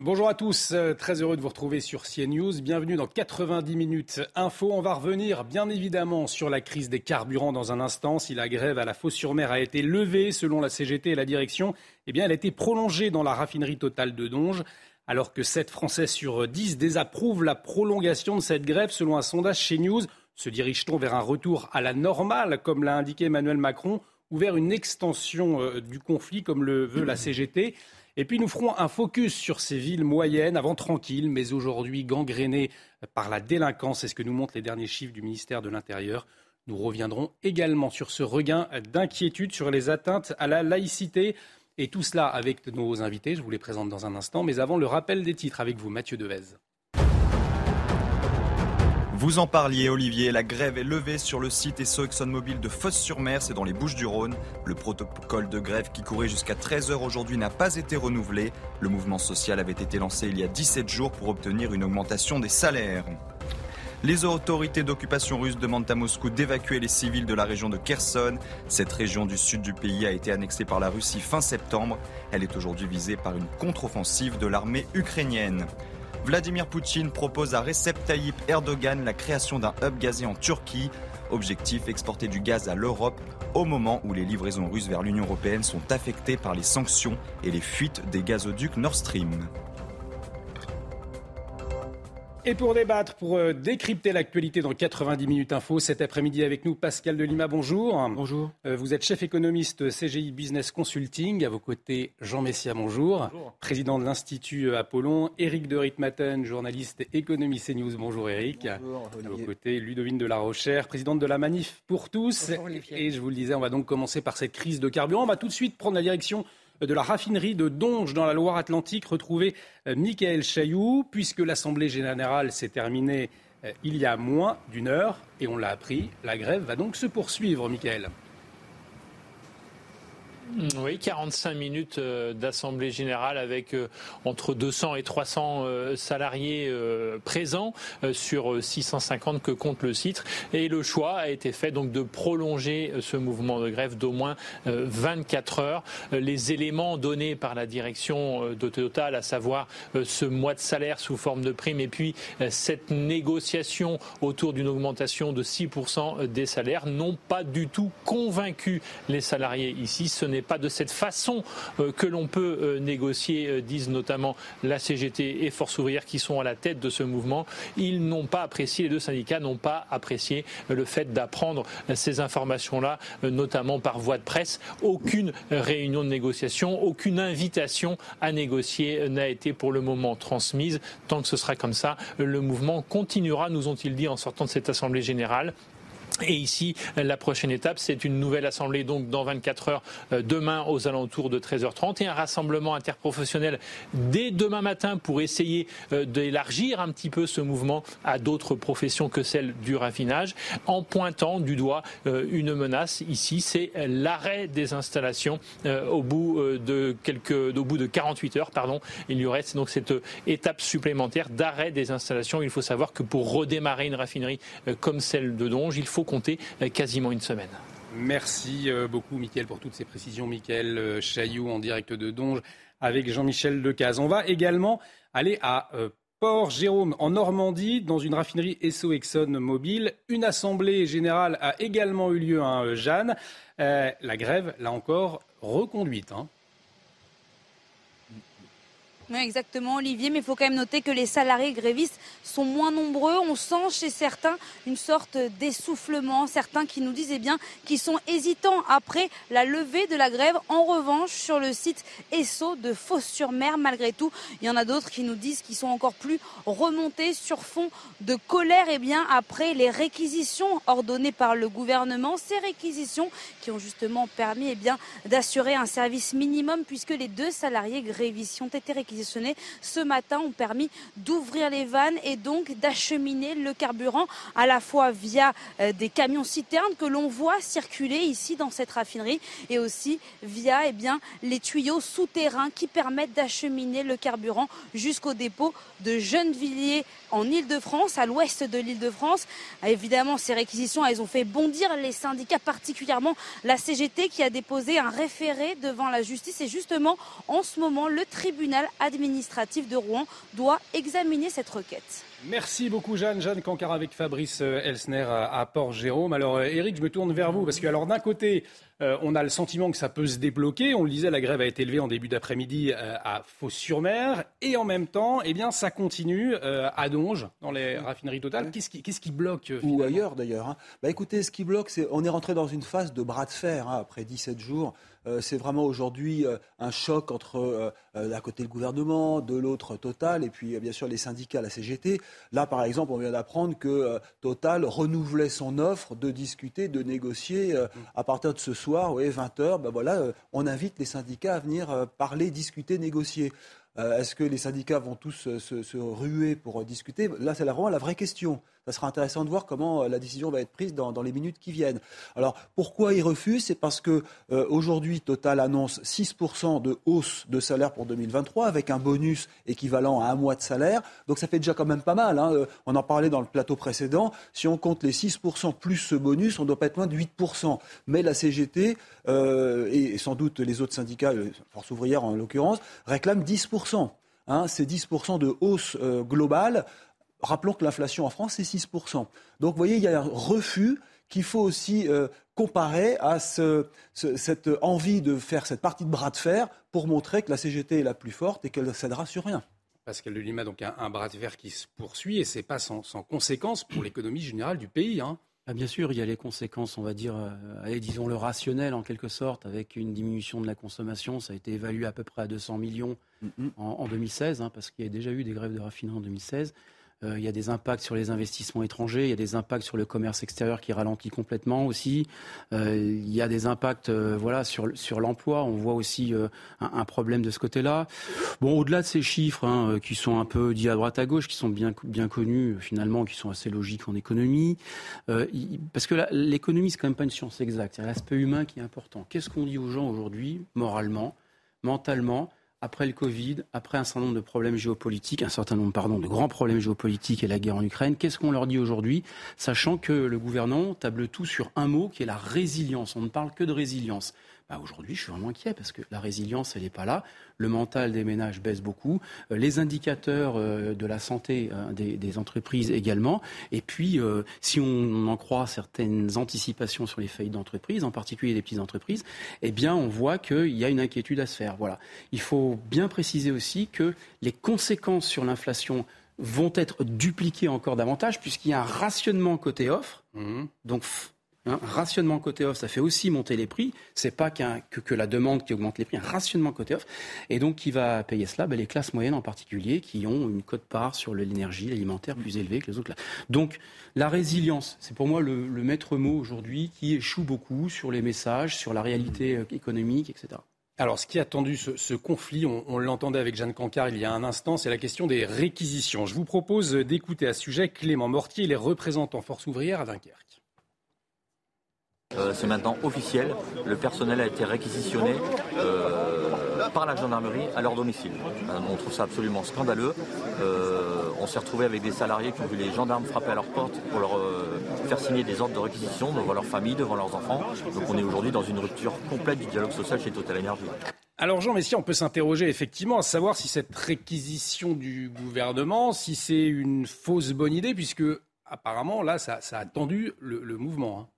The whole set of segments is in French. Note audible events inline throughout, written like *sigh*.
Bonjour à tous, euh, très heureux de vous retrouver sur CNews. Bienvenue dans 90 minutes info. On va revenir bien évidemment sur la crise des carburants dans un instant. Si la grève à la Fos-sur-Mer a été levée selon la CGT et la direction, eh bien elle a été prolongée dans la raffinerie totale de Donge. Alors que 7 Français sur 10 désapprouvent la prolongation de cette grève selon un sondage chez News, se dirige-t-on vers un retour à la normale, comme l'a indiqué Emmanuel Macron, ou vers une extension euh, du conflit, comme le veut la CGT et puis nous ferons un focus sur ces villes moyennes, avant tranquilles, mais aujourd'hui gangrénées par la délinquance. C'est ce que nous montrent les derniers chiffres du ministère de l'Intérieur. Nous reviendrons également sur ce regain d'inquiétude sur les atteintes à la laïcité. Et tout cela avec nos invités, je vous les présente dans un instant. Mais avant, le rappel des titres avec vous, Mathieu Devez. Vous en parliez, Olivier. La grève est levée sur le site ESSO ExxonMobil de Fosse-sur-Mer, c'est dans les Bouches-du-Rhône. Le protocole de grève qui courait jusqu'à 13h aujourd'hui n'a pas été renouvelé. Le mouvement social avait été lancé il y a 17 jours pour obtenir une augmentation des salaires. Les autorités d'occupation russe demandent à Moscou d'évacuer les civils de la région de Kherson. Cette région du sud du pays a été annexée par la Russie fin septembre. Elle est aujourd'hui visée par une contre-offensive de l'armée ukrainienne. Vladimir Poutine propose à Recep Tayyip Erdogan la création d'un hub gazé en Turquie. Objectif exporter du gaz à l'Europe au moment où les livraisons russes vers l'Union européenne sont affectées par les sanctions et les fuites des gazoducs Nord Stream. Et pour débattre, pour euh, décrypter l'actualité dans 90 minutes info, cet après-midi avec nous Pascal Delima, bonjour. Bonjour. Euh, vous êtes chef économiste CGI Business Consulting. À vos côtés, Jean Messia, bonjour. Bonjour. Président de l'Institut Apollon. Éric de Ritmaten, journaliste économie CNews. Bonjour Éric. Bonjour, À vos côtés, Ludovine de la Rochère, présidente de la Manif pour tous. Bonjour, Olivier. Et je vous le disais, on va donc commencer par cette crise de carburant. On va tout de suite prendre la direction de la raffinerie de Donge dans la Loire-Atlantique, retrouver euh, Michael Chailloux, puisque l'Assemblée générale s'est terminée euh, il y a moins d'une heure, et on l'a appris, la grève va donc se poursuivre, Michael. Oui, 45 minutes euh, d'assemblée générale avec euh, entre 200 et 300 euh, salariés présents sur euh, 650 que compte le site. Et le choix a été fait donc de prolonger ce mouvement de grève d'au moins euh, 24 heures. Les éléments donnés par la direction de Total, à savoir ce mois de salaire sous forme de prime et puis cette négociation autour d'une augmentation de 6% des salaires, n'ont pas du tout convaincu les salariés ici. Pas de cette façon euh, que l'on peut euh, négocier, euh, disent notamment la CGT et Force ouvrière qui sont à la tête de ce mouvement. Ils n'ont pas apprécié, les deux syndicats n'ont pas apprécié le fait d'apprendre ces informations-là, notamment par voie de presse. Aucune réunion de négociation, aucune invitation à négocier n'a été pour le moment transmise. Tant que ce sera comme ça, le mouvement continuera, nous ont-ils dit en sortant de cette Assemblée générale. Et ici, la prochaine étape, c'est une nouvelle assemblée donc dans 24 heures euh, demain aux alentours de 13h30 et un rassemblement interprofessionnel dès demain matin pour essayer euh, d'élargir un petit peu ce mouvement à d'autres professions que celle du raffinage en pointant du doigt euh, une menace. Ici, c'est l'arrêt des installations au bout de quelques au bout de 48 heures pardon, il y aurait donc cette étape supplémentaire d'arrêt des installations. Il faut savoir que pour redémarrer une raffinerie comme celle de Donge, il faut compter euh, quasiment une semaine. Merci euh, beaucoup, Michael, pour toutes ces précisions. Michael euh, Chailloux en direct de Donge avec Jean-Michel Decaze. On va également aller à Port-Jérôme, en Normandie, dans une raffinerie Esso Exxon Mobil. Une assemblée générale a également eu lieu à Jeanne. La grève, là encore, reconduite. hein. Oui, exactement, Olivier. Mais il faut quand même noter que les salariés grévistes sont moins nombreux. On sent chez certains une sorte d'essoufflement. Certains qui nous disent eh bien, qu'ils sont hésitants après la levée de la grève. En revanche, sur le site ESSO de Fos-sur-Mer, malgré tout, il y en a d'autres qui nous disent qu'ils sont encore plus remontés sur fond de colère eh bien, après les réquisitions ordonnées par le gouvernement. Ces réquisitions qui ont justement permis eh bien, d'assurer un service minimum puisque les deux salariés grévistes ont été ce matin ont permis d'ouvrir les vannes et donc d'acheminer le carburant à la fois via euh, des camions citernes que l'on voit circuler ici dans cette raffinerie et aussi via eh bien, les tuyaux souterrains qui permettent d'acheminer le carburant jusqu'au dépôt de Gennevilliers en Ile-de-France, à l'ouest de l'Île-de-France. Évidemment, ces réquisitions, elles ont fait bondir les syndicats, particulièrement la CGT qui a déposé un référé devant la justice. Et justement, en ce moment, le tribunal administratif de Rouen doit examiner cette requête. Merci beaucoup Jeanne. Jeanne Cancard avec Fabrice euh, Elsner à Port-Jérôme. Alors Eric, euh, je me tourne vers vous parce que alors d'un côté, on a le sentiment que ça peut se débloquer. On le disait, la grève a été levée en début d'après-midi à Fos-sur-Mer. Et en même temps, eh bien, ça continue à Donge, dans les raffineries totales. Qu'est-ce qui, qui, bloque Ou ailleurs d'ailleurs. Hein. Bah, écoutez, ce qui bloque, c'est on est rentré dans une phase de bras de fer hein, après 17 jours. Euh, c'est vraiment aujourd'hui euh, un choc entre euh, d'un côté le gouvernement, de l'autre Total, et puis bien sûr les syndicats, la CGT. Là, par exemple, on vient d'apprendre que Total renouvelait son offre de discuter, de négocier à partir de ce soir, oui, 20h. Ben voilà, on invite les syndicats à venir parler, discuter, négocier. Est-ce que les syndicats vont tous se, ruer pour discuter? Là, c'est vraiment la vraie question. Ça sera intéressant de voir comment euh, la décision va être prise dans, les minutes qui viennent. Alors pourquoi ils refusent C'est parce que euh, aujourd'hui Total annonce 6% de hausse de salaire pour 2023 avec un bonus équivalent à un mois de salaire. Donc ça fait déjà quand même pas mal. Hein. Euh, on en parlait dans le plateau précédent. Si on compte les 6% plus ce bonus, on doit pas être loin de 8%. Mais la CGT et sans doute les autres syndicats, Force ouvrière en l'occurrence, réclament 10%. Hein, c'est 10% de hausse globale. Rappelons que l'inflation en France, c'est 6%. Donc, vous voyez, il y a un refus qu'il faut aussi euh, comparer à cette envie de faire cette partie de bras de fer pour montrer que la CGT est la plus forte et qu'elle ne cédera sur rien. Pascal de Lima, donc un, bras de fer qui se poursuit et ce n'est pas sans, sans conséquence pour l'économie générale du pays. Hein. Ah, bien sûr, il y a les conséquences, on va dire, euh, disons le rationnel en quelque sorte, avec une diminution de la consommation. Ça a été évalué à peu près à 200 millions en, 2016, hein, parce qu'il y a déjà eu des grèves de raffinerie en 2016. Euh, il y a des impacts sur les investissements étrangers, il y a des impacts sur le commerce extérieur qui ralentit complètement aussi. Euh, il y a des impacts euh, sur, l'emploi. On voit aussi un, problème de ce côté-là. Bon, au-delà de ces chiffres hein, qui sont un peu dits à droite à gauche, qui sont bien, bien connus finalement, qui sont assez logiques en économie, parce que l'économie, c'est quand même pas une science exacte. C'est l'aspect humain qui est important. Qu'est-ce qu'on dit aux gens aujourd'hui, moralement, mentalement après le Covid, après un certain nombre de problèmes géopolitiques, un certain nombre, pardon, de grands problèmes géopolitiques et la guerre en Ukraine, qu'est-ce qu'on leur dit aujourd'hui, sachant que le gouvernement table tout sur un mot qui est la résilience. On ne parle que de résilience. Bah, aujourd'hui, je suis vraiment inquiet parce que la résilience, elle n'est pas là. Le mental des ménages baisse beaucoup. Euh, les indicateurs euh, de la santé euh, des, entreprises également. Et puis, si on en croit certaines anticipations sur les faillites d'entreprises, en particulier des petites entreprises, eh bien, on voit qu'il y a une inquiétude à se faire. Voilà. Il faut bien préciser aussi que les conséquences sur l'inflation vont être dupliquées encore davantage puisqu'il y a un rationnement côté offre. Mmh. Donc, un rationnement côté offre, ça fait aussi monter les prix. C'est pas que, que, la demande qui augmente les prix, un rationnement côté offre. Et donc, qui va payer cela? Ben, Les classes moyennes en particulier, qui ont une cote-part sur l'énergie, l'alimentaire plus élevée que les autres. Donc, la résilience, c'est pour moi le, maître mot aujourd'hui qui échoue beaucoup sur les messages, sur la réalité euh, économique, etc. Alors, ce qui a attendu ce, conflit, on, l'entendait avec Jeanne Cancard il y a un instant, c'est la question des réquisitions. Je vous propose d'écouter à ce sujet Clément Mortier, il est représentant Force ouvrière à Dunkerque. Euh, c'est maintenant officiel. Le personnel a été réquisitionné euh, par la gendarmerie à leur domicile. Euh, on trouve ça absolument scandaleux. on s'est retrouvé avec des salariés qui ont vu les gendarmes frapper à leur porte pour leur faire signer des ordres de réquisition devant leur famille, devant leurs enfants. Donc on est aujourd'hui dans une rupture complète du dialogue social chez Total Energy. Alors Jean Messia, on peut s'interroger effectivement à savoir si cette réquisition du gouvernement, si c'est une fausse bonne idée, puisque apparemment là, ça, a tendu le, mouvement. Hein.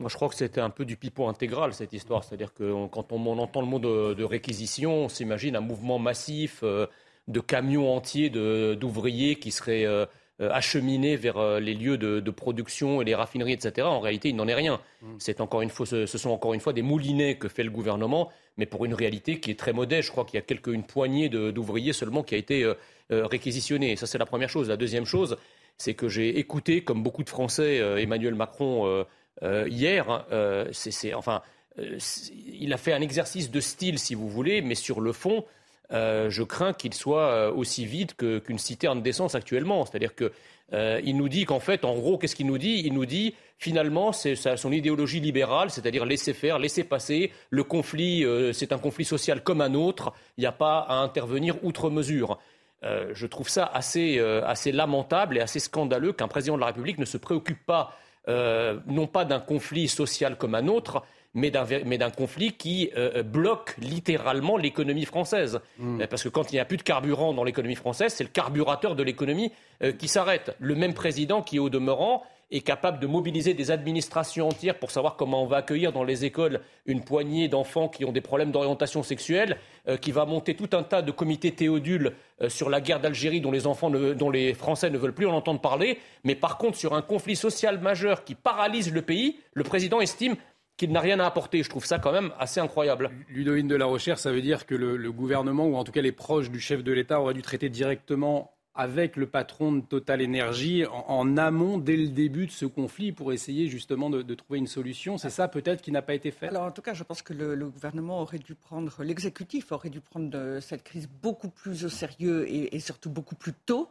Moi, je crois que c'était un peu du pipeau intégral, cette histoire. C'est-à-dire que quand on, entend le mot de, réquisition, on s'imagine un mouvement massif euh, de camions entiers d'ouvriers qui seraient euh, euh, acheminés vers les lieux de, production et les raffineries, etc. En réalité, il n'en est rien. Mm. C'est encore une fois, ce, sont encore une fois des moulinets que fait le gouvernement, mais pour une réalité qui est très modeste. Je crois qu'il y a quelques, une poignée d'ouvriers seulement qui a été réquisitionnée. Ça, c'est la première chose. La deuxième chose, c'est que j'ai écouté, comme beaucoup de Français, Emmanuel Macron euh, hier, euh, c'est, enfin, euh, il a fait un exercice de style, si vous voulez, mais sur le fond, je crains qu'il soit aussi vide qu'une citerne d'essence actuellement. C'est-à-dire qu'il nous dit qu'en fait, en gros, qu'est-ce qu'il nous dit? Il nous dit finalement, c'est son idéologie libérale, c'est-à-dire laisser faire, laisser passer. Le conflit, c'est un conflit social comme un autre. Il n'y a pas à intervenir outre mesure. je trouve ça assez, lamentable et assez scandaleux qu'un président de la République ne se préoccupe pas non pas d'un conflit social comme un autre, mais d'un conflit qui euh, bloque littéralement l'économie française. Hmm. Euh, parce que quand il n'y a plus de carburant dans l'économie française, c'est le carburateur de l'économie qui s'arrête. Le même président qui, au demeurant, est capable de mobiliser des administrations entières pour savoir comment on va accueillir dans les écoles une poignée d'enfants qui ont des problèmes d'orientation sexuelle, euh, qui va monter tout un tas de comités théodules euh, sur la guerre d'Algérie dont les enfants, dont les Français ne veulent plus en entendre parler, mais par contre sur un conflit social majeur qui paralyse le pays, le président estime qu'il n'a rien à apporter. Je trouve ça quand même assez incroyable. Ludovine de la Recherche, ça veut dire que le gouvernement, ou en tout cas les proches du chef de l'État, auraient dû traiter directement avec le patron de Total Energy en, amont dès le début de ce conflit pour essayer justement de, trouver une solution. C'est ça peut-être qui n'a pas été fait? Alors en tout cas, je pense que le, gouvernement aurait dû prendre, l'exécutif aurait dû prendre cette crise beaucoup plus au sérieux et, surtout beaucoup plus tôt,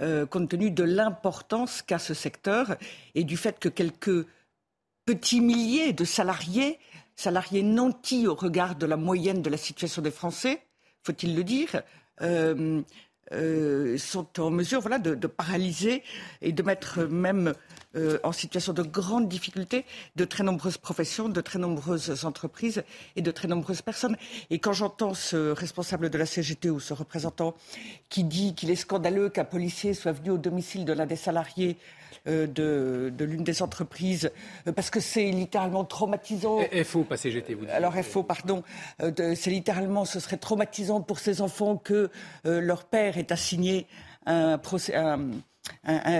euh, compte tenu de l'importance qu'a ce secteur et du fait que quelques petits milliers de salariés, salariés nantis au regard de la moyenne de la situation des Français, faut-il le dire, euh, euh, sont en mesure de, paralyser et de mettre même euh, en situation de grande difficulté de très nombreuses professions, de très nombreuses entreprises et de très nombreuses personnes. Et quand j'entends ce responsable de la CGT ou ce représentant qui dit qu'il est scandaleux qu'un policier soit venu au domicile de l'un des salariés euh, de, l'une des entreprises, euh, parce que c'est littéralement traumatisant. FO, pas CGT, vous dites. Alors FO, pardon. Euh, c'est littéralement, ce serait traumatisant pour ces enfants que leur père ait assigné un, un,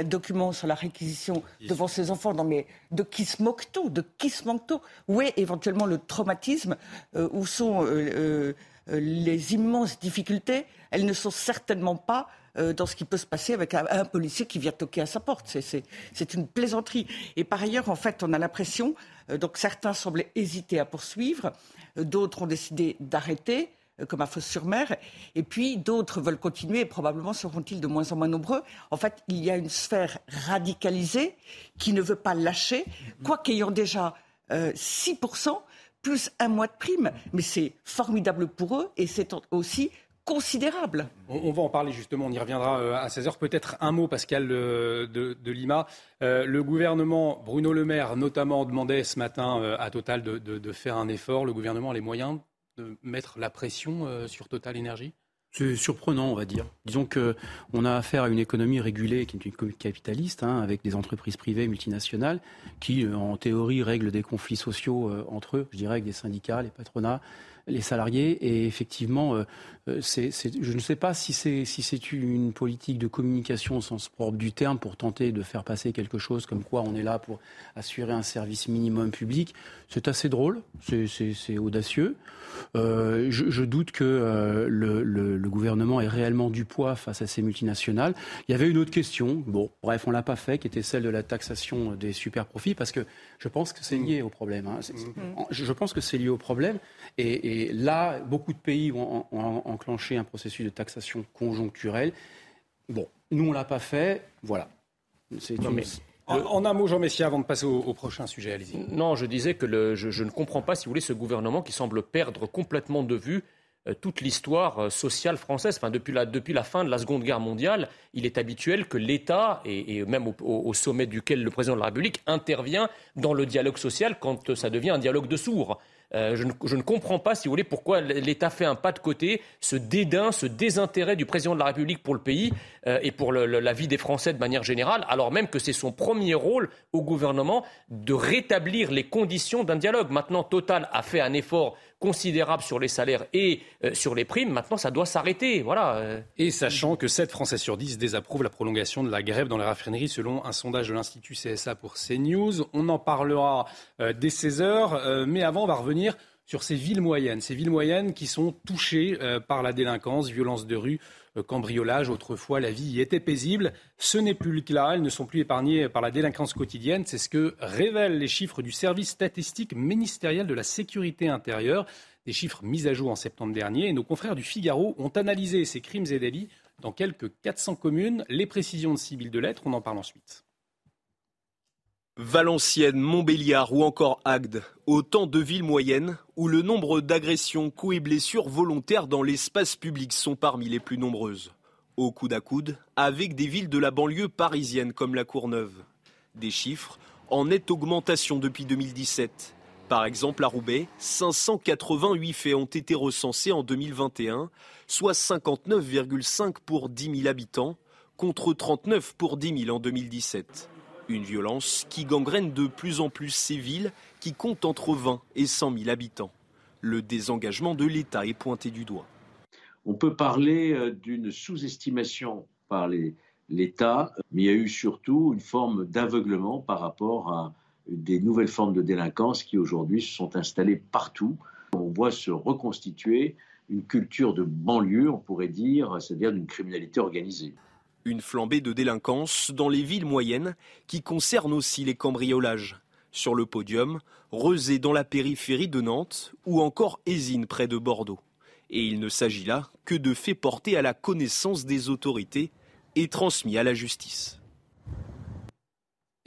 document sur la réquisition devant ses enfants. Non, mais de qui se moque-t-on De qui se moque-t-on Où est éventuellement le traumatisme Où sont les immenses difficultés? Elles ne sont certainement pas euh, dans ce qui peut se passer avec un, policier qui vient toquer à sa porte. C'est une plaisanterie. Et par ailleurs, en fait, on a l'impression, euh, donc certains semblaient hésiter à poursuivre, euh, d'autres ont décidé d'arrêter comme à Fos-sur-Mer, et puis d'autres veulent continuer, et probablement seront-ils de moins en moins nombreux. En fait, il y a une sphère radicalisée qui ne veut pas lâcher, quoi qu'ayant déjà 6%, plus un mois de prime. Mais c'est formidable pour eux, et c'est aussi considérable. On, va en parler justement, on y reviendra euh, à 16h. Peut-être un mot, Pascal de, de, Lima. Euh, le gouvernement, Bruno Le Maire notamment, demandait ce matin euh, à Total de, faire un effort. Le gouvernement a les moyens mettre la pression sur Total Énergie c'est surprenant, on va dire. Disons qu'on a affaire à une économie régulée qui est une économie capitaliste, hein, avec des entreprises privées multinationales qui, en théorie, règlent des conflits sociaux entre eux, je dirais, avec des syndicats, les patronats, les salariés. Et effectivement, euh, euh, je ne sais pas si c'est si une politique de communication au sens propre du terme pour tenter de faire passer quelque chose comme quoi on est là pour assurer un service minimum public. C'est assez drôle, c'est audacieux. Euh, je, doute que le, gouvernement ait réellement du poids face à ces multinationales. Il y avait une autre question, bon, bref, on l'a pas fait, qui était celle de la taxation des super profits, parce que je pense que c'est lié au problème. Hein. Je pense que c'est lié au problème. Et, là, beaucoup de pays ont, enclenché un processus de taxation conjoncturelle. Bon, nous, on ne l'a pas fait. Voilà. En, un mot, Jean Messia, avant de passer au, prochain sujet, allez-y. Non, je disais que je, je, ne comprends pas, si vous voulez, ce gouvernement qui semble perdre complètement de vue euh, toute l'histoire euh, sociale française. Enfin, depuis, la, depuis la fin de la Seconde Guerre mondiale, il est habituel que l'État, et, même au, sommet duquel le président de la République intervient dans le dialogue social quand ça devient un dialogue de sourds. Euh, je, ne, comprends pas, si vous voulez, pourquoi l'État fait un pas de côté, ce dédain, ce désintérêt du président de la République pour le pays euh, et pour la vie des Français de manière générale, alors même que c'est son premier rôle au gouvernement de rétablir les conditions d'un dialogue. Maintenant, Total a fait un effort considérable sur les salaires et euh, sur les primes. Maintenant, ça doit s'arrêter. Voilà. Et sachant que 7 Français sur 10 désapprouvent la prolongation de la grève dans les raffineries, selon un sondage de l'Institut CSA pour CNews. On en parlera dès 16 heures. mais avant, on va revenir sur ces villes moyennes, ces villes moyennes qui sont touchées euh, par la délinquance, violence de rue, euh, cambriolage. Autrefois, la vie y était paisible. Ce n'est plus le cas. Elles ne sont plus épargnées par la délinquance quotidienne. C'est ce que révèlent les chiffres du service statistique ministériel de la sécurité intérieure. Des chiffres mis à jour en septembre dernier. Et nos confrères du Figaro ont analysé ces crimes et délits dans quelques 400 communes. Les précisions de Sybille Lettres, on en parle ensuite. Valenciennes, Montbéliard ou encore Agde, autant de villes moyennes où le nombre d'agressions, coups et blessures volontaires dans l'espace public sont parmi les plus nombreuses. Au coude à coude, avec des villes de la banlieue parisienne comme la Courneuve. Des chiffres en nette augmentation depuis 2017. Par exemple, à Roubaix, 588 faits ont été recensés en 2021, soit 59,5 pour 10 000 habitants, contre 39 pour 10 000 en 2017. Une violence qui gangrène de plus en plus ces villes qui comptent entre 20 et 100 000 habitants. Le désengagement de l'État est pointé du doigt. On peut parler euh, d'une sous-estimation par l'État, mais il y a eu surtout une forme d'aveuglement par rapport à des nouvelles formes de délinquance qui aujourd'hui se sont installées partout. On voit se reconstituer une culture de banlieue, on pourrait dire, c'est-à-dire d'une criminalité organisée. Une flambée de délinquance dans les villes moyennes qui concerne aussi les cambriolages. Sur le podium, Rezé dans la périphérie de Nantes ou encore Ésine près de Bordeaux. Et il ne s'agit là que de faits portés à la connaissance des autorités et transmis à la justice.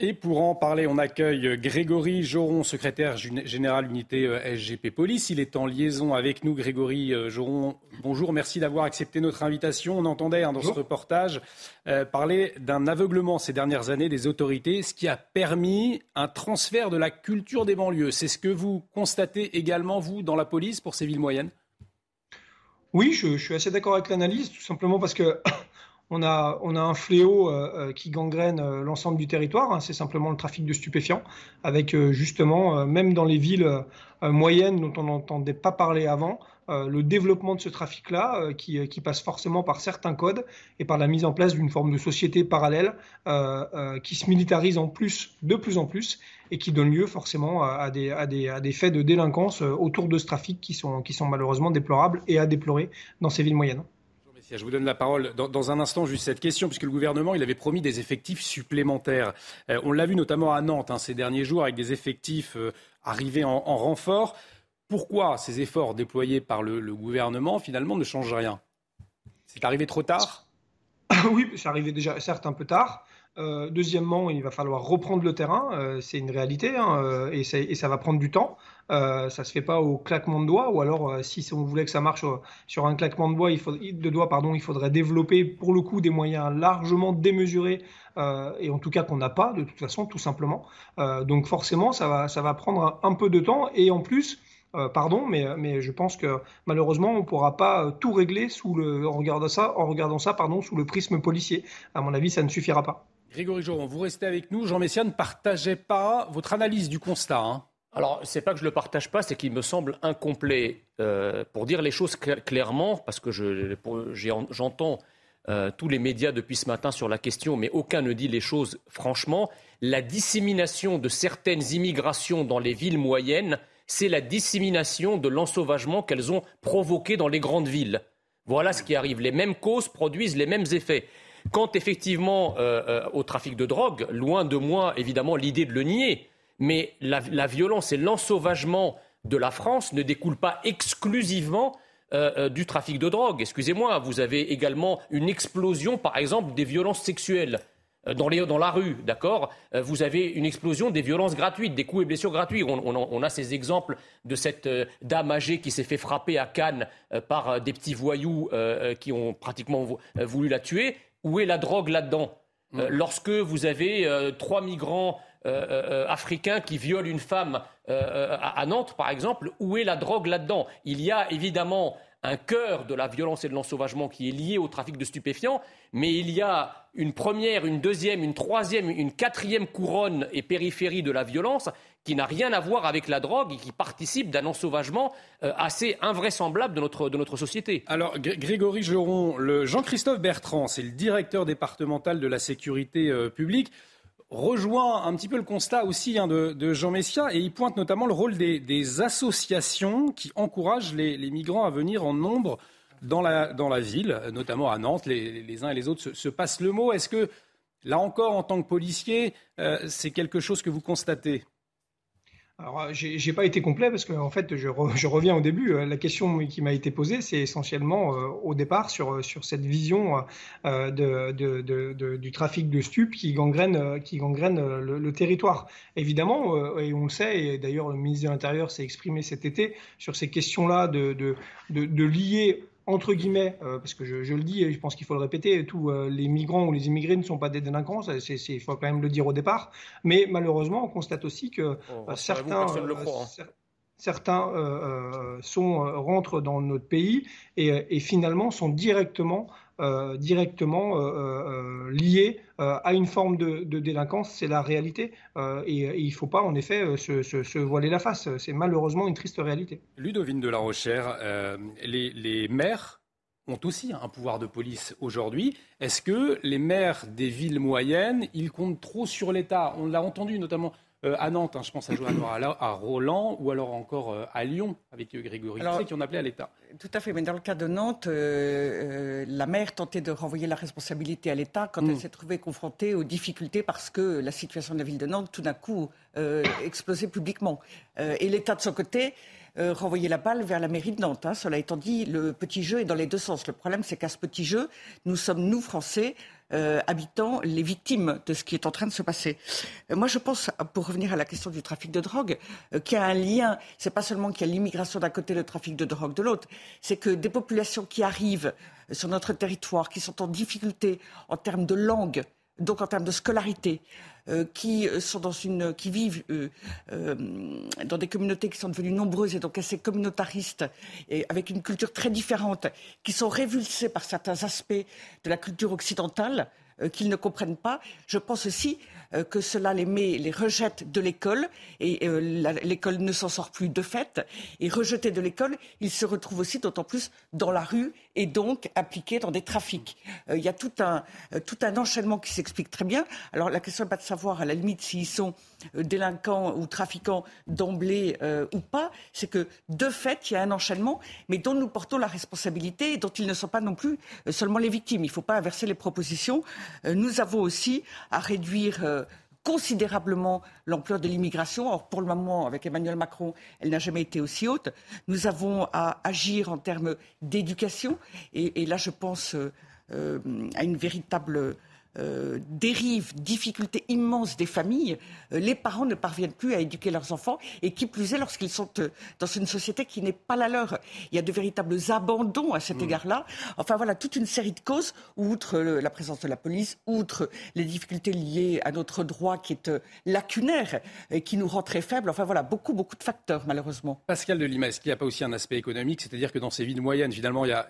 Et pour en parler, on accueille Grégory Joron, secrétaire général unité euh, SGP Police. Il est en liaison avec nous. Grégory euh, Joron, bonjour, merci d'avoir accepté notre invitation. On entendait hein, dans ce reportage euh, parler d'un aveuglement ces dernières années des autorités, ce qui a permis un transfert de la culture des banlieues. C'est ce que vous constatez également, vous, dans la police pour ces villes moyennes? Oui, je, je suis assez d'accord avec l'analyse, tout simplement parce que on a, un fléau euh, euh, qui gangrène euh, l'ensemble du territoire, hein. c'est simplement le trafic de stupéfiants, avec justement, même dans les villes moyennes dont on n'entendait pas parler avant, le développement de ce trafic-là, qui, passe forcément par certains codes et par la mise en place d'une forme de société parallèle qui se militarise en plus, de plus en plus, et qui donne lieu forcément à, des, faits de délinquance autour de ce trafic qui sont malheureusement déplorables et à déplorer dans ces villes moyennes. Je vous donne la parole dans, un instant, juste cette question, puisque le gouvernement il avait promis des effectifs supplémentaires. Euh, on l'a vu notamment à Nantes hein, ces derniers jours avec des effectifs euh, arrivés en, renfort. Pourquoi ces efforts déployés par le, gouvernement finalement ne changent rien? C'est arrivé trop tard? Oui, c'est arrivé déjà certes un peu tard. Euh, deuxièmement, il va falloir reprendre le terrain, c'est une réalité, hein, et, ça va prendre du temps. Euh, ça se fait pas au claquement de doigts, ou alors euh, si on voulait que ça marche euh, sur un claquement de, doigts, il doigts, pardon, il faudrait développer pour le coup des moyens largement démesurés et en tout cas qu'on n'a pas de toute façon, tout simplement. donc forcément, ça va, ça va prendre un, peu de temps et en plus. pardon, mais, mais je pense que malheureusement, on ne pourra pas tout régler en regardant ça, en regardant ça pardon, sous le prisme policier. À mon avis, ça ne suffira pas. Grégory Joron, vous restez avec nous. Jean Messia ne partageait pas votre analyse du constat. Hein. Alors, c'est pas que je le partage pas, c'est qu'il me semble incomplet. Euh, pour dire les choses clairement, parce que j'entends euh, tous les médias depuis ce matin sur la question, mais aucun ne dit les choses franchement. La dissémination de certaines immigrations dans les villes moyennes, c'est la dissémination de l'ensauvagement qu'elles ont provoqué dans les grandes villes. Voilà ce qui arrive. Les mêmes causes produisent les mêmes effets. Quant effectivement euh, au trafic de drogue, loin de moi évidemment l'idée de le nier mais la, violence et l'ensauvagement de la France ne découlent pas exclusivement euh, euh, du trafic de drogue. Excusez-moi, vous avez également une explosion, par exemple, des violences sexuelles. Euh, dans, la rue, d'accord? Vous avez une explosion des violences gratuites, des coups et blessures gratuits. On, a ces exemples de cette dame âgée qui s'est fait frapper à Cannes par des petits voyous qui ont pratiquement voulu la tuer. Où est la drogue là-dedans? Mm. Lorsque vous avez trois migrants africain qui viole une femme à Nantes, par exemple, où est la drogue là-dedans? Il y a évidemment un cœur de la violence et de l'ensauvagement qui est lié au trafic de stupéfiants, mais il y a une première, une deuxième, une troisième, une quatrième couronne et périphérie de la violence qui n'a rien à voir avec la drogue et qui participe d'un ensauvagement euh, assez invraisemblable de notre, de notre société. Alors, Grégory Geron, Jean-Christophe Bertrand, c'est le directeur départemental de la sécurité euh, publique rejoint un petit peu le constat aussi hein, de, Jean Messia et il pointe notamment le rôle des, associations qui encouragent les, migrants à venir en nombre dans la, ville, notamment à Nantes. Les, uns et les autres se, passent le mot. Est-ce que, là encore, en tant que policier, euh, c'est quelque chose que vous constatez? Alors, euh, j'ai pas été complet parce que en fait, je, reviens au début. Euh, la question qui m'a été posée, c'est essentiellement euh, au départ sur sur cette vision de, du trafic de stupes qui gangrène qui gangrène le, territoire. Évidemment, et on le sait, et d'ailleurs le ministre de l'Intérieur s'est exprimé cet été sur ces questions-là de, de, de lier entre guillemets, euh, parce que je, le dis et je pense qu'il faut le répéter, tous euh, les migrants ou les immigrés ne sont pas des délinquants, il faut quand même le dire au départ. Mais malheureusement, on constate aussi que oh, euh, certains, hein. certains sont, rentrent dans notre pays et, et finalement sont directement euh, directement euh, euh, lié à une forme de, délinquance, c'est la réalité. Et, il ne faut pas, en effet, se, voiler la face. C'est malheureusement une triste réalité. Ludovine de la Rochère, les maires ont aussi un pouvoir de police aujourd'hui. Est-ce que les maires des villes moyennes, ils comptent trop sur l'État? On l'a entendu notamment euh, à Nantes, hein, je pense à à, à Roland ou alors encore euh, à Lyon avec euh, Grégory qui ont appelé à l'État. Tout à fait, mais dans le cas de Nantes, la maire tentait de renvoyer la responsabilité à l'État quand elle mm. s'est trouvée confrontée aux difficultés parce que la situation de la ville de Nantes, tout d'un coup, explosait publiquement. et l'État, de son côté, renvoyait la balle vers la mairie de Nantes. Hein. Cela étant dit, le petit jeu est dans les deux sens. Le problème, c'est qu'à ce petit jeu, nous sommes, nous, Français, euh, habitants les victimes de ce qui est en train de se passer. Euh, moi, je pense, pour revenir à la question du trafic de drogue, euh, qu'il y a un lien. C'est pas seulement qu'il y a l'immigration d'un côté, le trafic de drogue de l'autre. C'est que des populations qui arrivent sur notre territoire, qui sont en difficulté en termes de langue, donc en termes de scolarité, euh, qui euh, sont dans une, qui vivent euh, dans des communautés qui sont devenues nombreuses et donc assez communautaristes et avec une culture très différente, qui sont révulsés par certains aspects de la culture occidentale qu'ils ne comprennent pas. Je pense aussi euh, que cela les met, les rejette de l'école et euh, l'école ne s'en sort plus de fait. Et rejetés de l'école, ils se retrouvent aussi d'autant plus dans la rue et donc impliqués dans des trafics. Euh, il y a tout un, tout un enchaînement qui s'explique très bien. Alors la question n'est pas de savoir à la limite s'ils sont délinquants ou trafiquants d'emblée ou pas, c'est que de fait, il y a un enchaînement, mais dont nous portons la responsabilité et dont ils ne sont pas non plus seulement les victimes. Il ne faut pas inverser les propositions. nous avons aussi à réduire considérablement l'ampleur de l'immigration. Or, pour le moment, avec Emmanuel Macron, elle n'a jamais été aussi haute. Nous avons à agir en termes d'éducation. Et, là, je pense euh, à une véritable euh, dérive, difficulté immense des familles, euh, les parents ne parviennent plus à éduquer leurs enfants, et qui plus est lorsqu'ils sont euh, dans une société qui n'est pas la leur. Il y a de véritables abandons à cet mm. égard-là. Enfin voilà, toute une série de causes, outre la présence de la police, outre les difficultés liées à notre droit qui est lacunaire et qui nous rend très faibles. Enfin voilà, beaucoup, beaucoup de facteurs, malheureusement. Pascal de Lima, est-ce qu'il n'y a pas aussi un aspect économique? C'est-à-dire que dans ces villes moyennes, finalement, il y a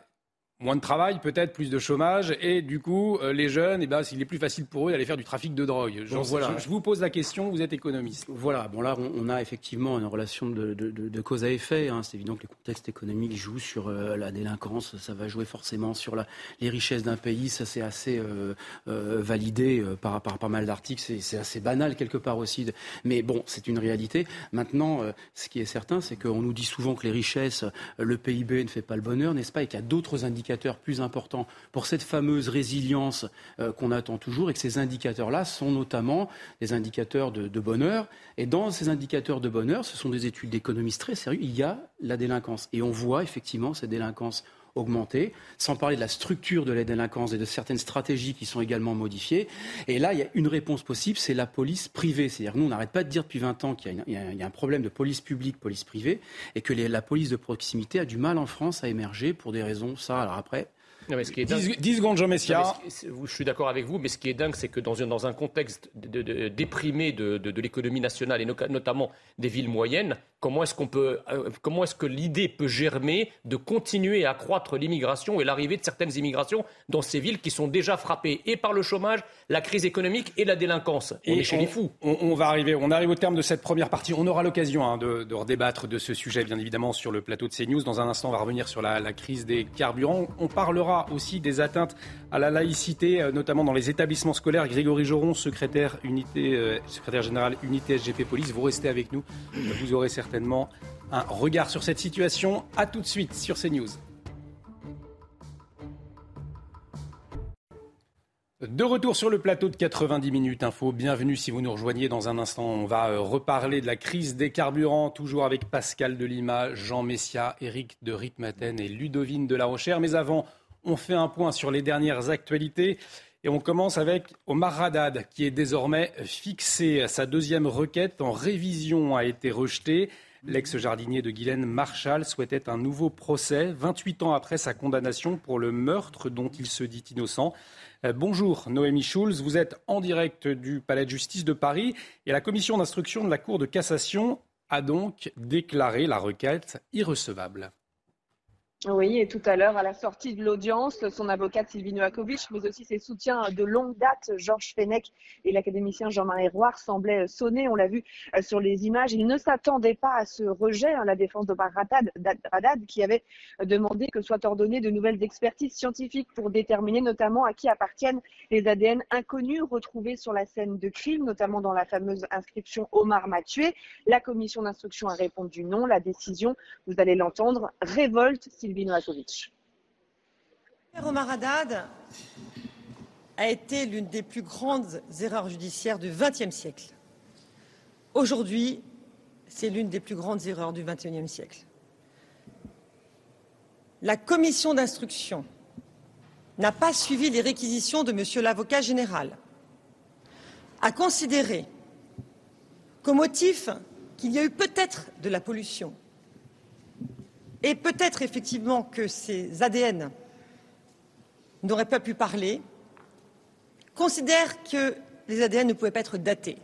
moins de travail, peut-être plus de chômage, et du coup, euh, les jeunes, eh ben, il est plus facile pour eux d'aller faire du trafic de drogue. Je, voilà. je, vous pose la question, vous êtes économiste. Voilà, bon là, on, a effectivement une relation de, cause à effet. Hein. C'est évident que le contexte économique joue sur euh, la délinquance, ça va jouer forcément sur la, les richesses d'un pays, ça c'est assez euh, validé par, par pas mal d'articles, c'est assez banal quelque part aussi. Mais bon, c'est une réalité. Maintenant, ce qui est certain, c'est qu'on nous dit souvent que les richesses, le PIB ne fait pas le bonheur, n'est-ce pas, et qu'il y a d'autres indicateurs plus importants pour cette fameuse résilience euh, qu'on attend toujours et que ces indicateurs-là sont notamment des indicateurs de, bonheur. Et dans ces indicateurs de bonheur, ce sont des études d'économistes très sérieux, il y a la délinquance. Et on voit effectivement cette délinquance augmenter, sans parler de la structure de la délinquance et de certaines stratégies qui sont également modifiées. Et là, il y a une réponse possible, c'est la police privée. C'est-à-dire, nous, on n'arrête pas de dire depuis 20 ans qu'il y, a un problème de police publique, police privée, et que la police de proximité a du mal en France à émerger pour des raisons, ça, alors après, 10, secondes, Jean Messia. je suis d'accord avec vous, mais ce qui est dingue, c'est que dans, dans, un contexte de, déprimé de, de l'économie nationale et notamment des villes moyennes, comment est-ce qu'on peut, euh, comment est-ce que l'idée peut germer de continuer à accroître l'immigration et l'arrivée de certaines immigrations dans ces villes qui sont déjà frappées et par le chômage, la crise économique et la délinquance? On est chez les fous. On, va arriver, on arrive au terme de cette première partie. On aura l'occasion hein, de, de, redébattre de ce sujet, bien évidemment, sur le plateau de CNews. Dans un instant, on va revenir sur la, la crise des carburants. On parlera aussi des atteintes à la laïcité, euh, notamment dans les établissements scolaires. Grégory Joron, secrétaire, euh, général unité SGP Police, vous restez avec nous. Vous aurez certainement un regard sur cette situation. A tout de suite sur CNews. De retour sur le plateau de 90 minutes info. Bienvenue si vous nous rejoignez dans un instant. On va euh, reparler de la crise des carburants, toujours avec Pascal Delima, Jean Messia, Eric de Ritmaten et Ludovine de la Rochère. Mais avant, on fait un point sur les dernières actualités. Et on commence avec Omar Haddad, qui est désormais fixé. Sa deuxième requête en révision a été rejetée. L'ex-jardinier de Guylaine Marshall souhaitait un nouveau procès, 28 ans après sa condamnation pour le meurtre dont il se dit innocent. Euh, bonjour Noémie Schulz, vous êtes en direct du Palais de justice de Paris et la commission d'instruction de la Cour de cassation a donc déclaré la requête irrecevable. Oui, et tout à l'heure, à la sortie de l'audience, son avocate Sylvie Noakovic, mais aussi ses soutiens de longue date, Georges Fenech et l'académicien Jean-Marie Roy, semblaient sonner, on l'a vu euh, sur les images. Ils ne s'attendaient pas à ce rejet, hein, la défense de Radad, qui avait demandé que soient ordonnées de nouvelles expertises scientifiques pour déterminer notamment à qui appartiennent les ADN inconnus retrouvés sur la scène de crime, notamment dans la fameuse inscription Omar m'a tué. La commission d'instruction a répondu non. La décision, vous allez l'entendre, révolte Omar Haddad a été l'une des plus grandes erreurs judiciaires du XXe siècle. Aujourd'hui, c'est l'une des plus grandes erreurs du XXIe siècle. La commission d'instruction n'a pas suivi les réquisitions de Monsieur l'avocat général, a considéré qu'au motif qu'il y a eu peut-être de la pollution, et peut-être effectivement que ces ADN n'auraient pas pu parler, considère que les ADN ne pouvaient pas être datés.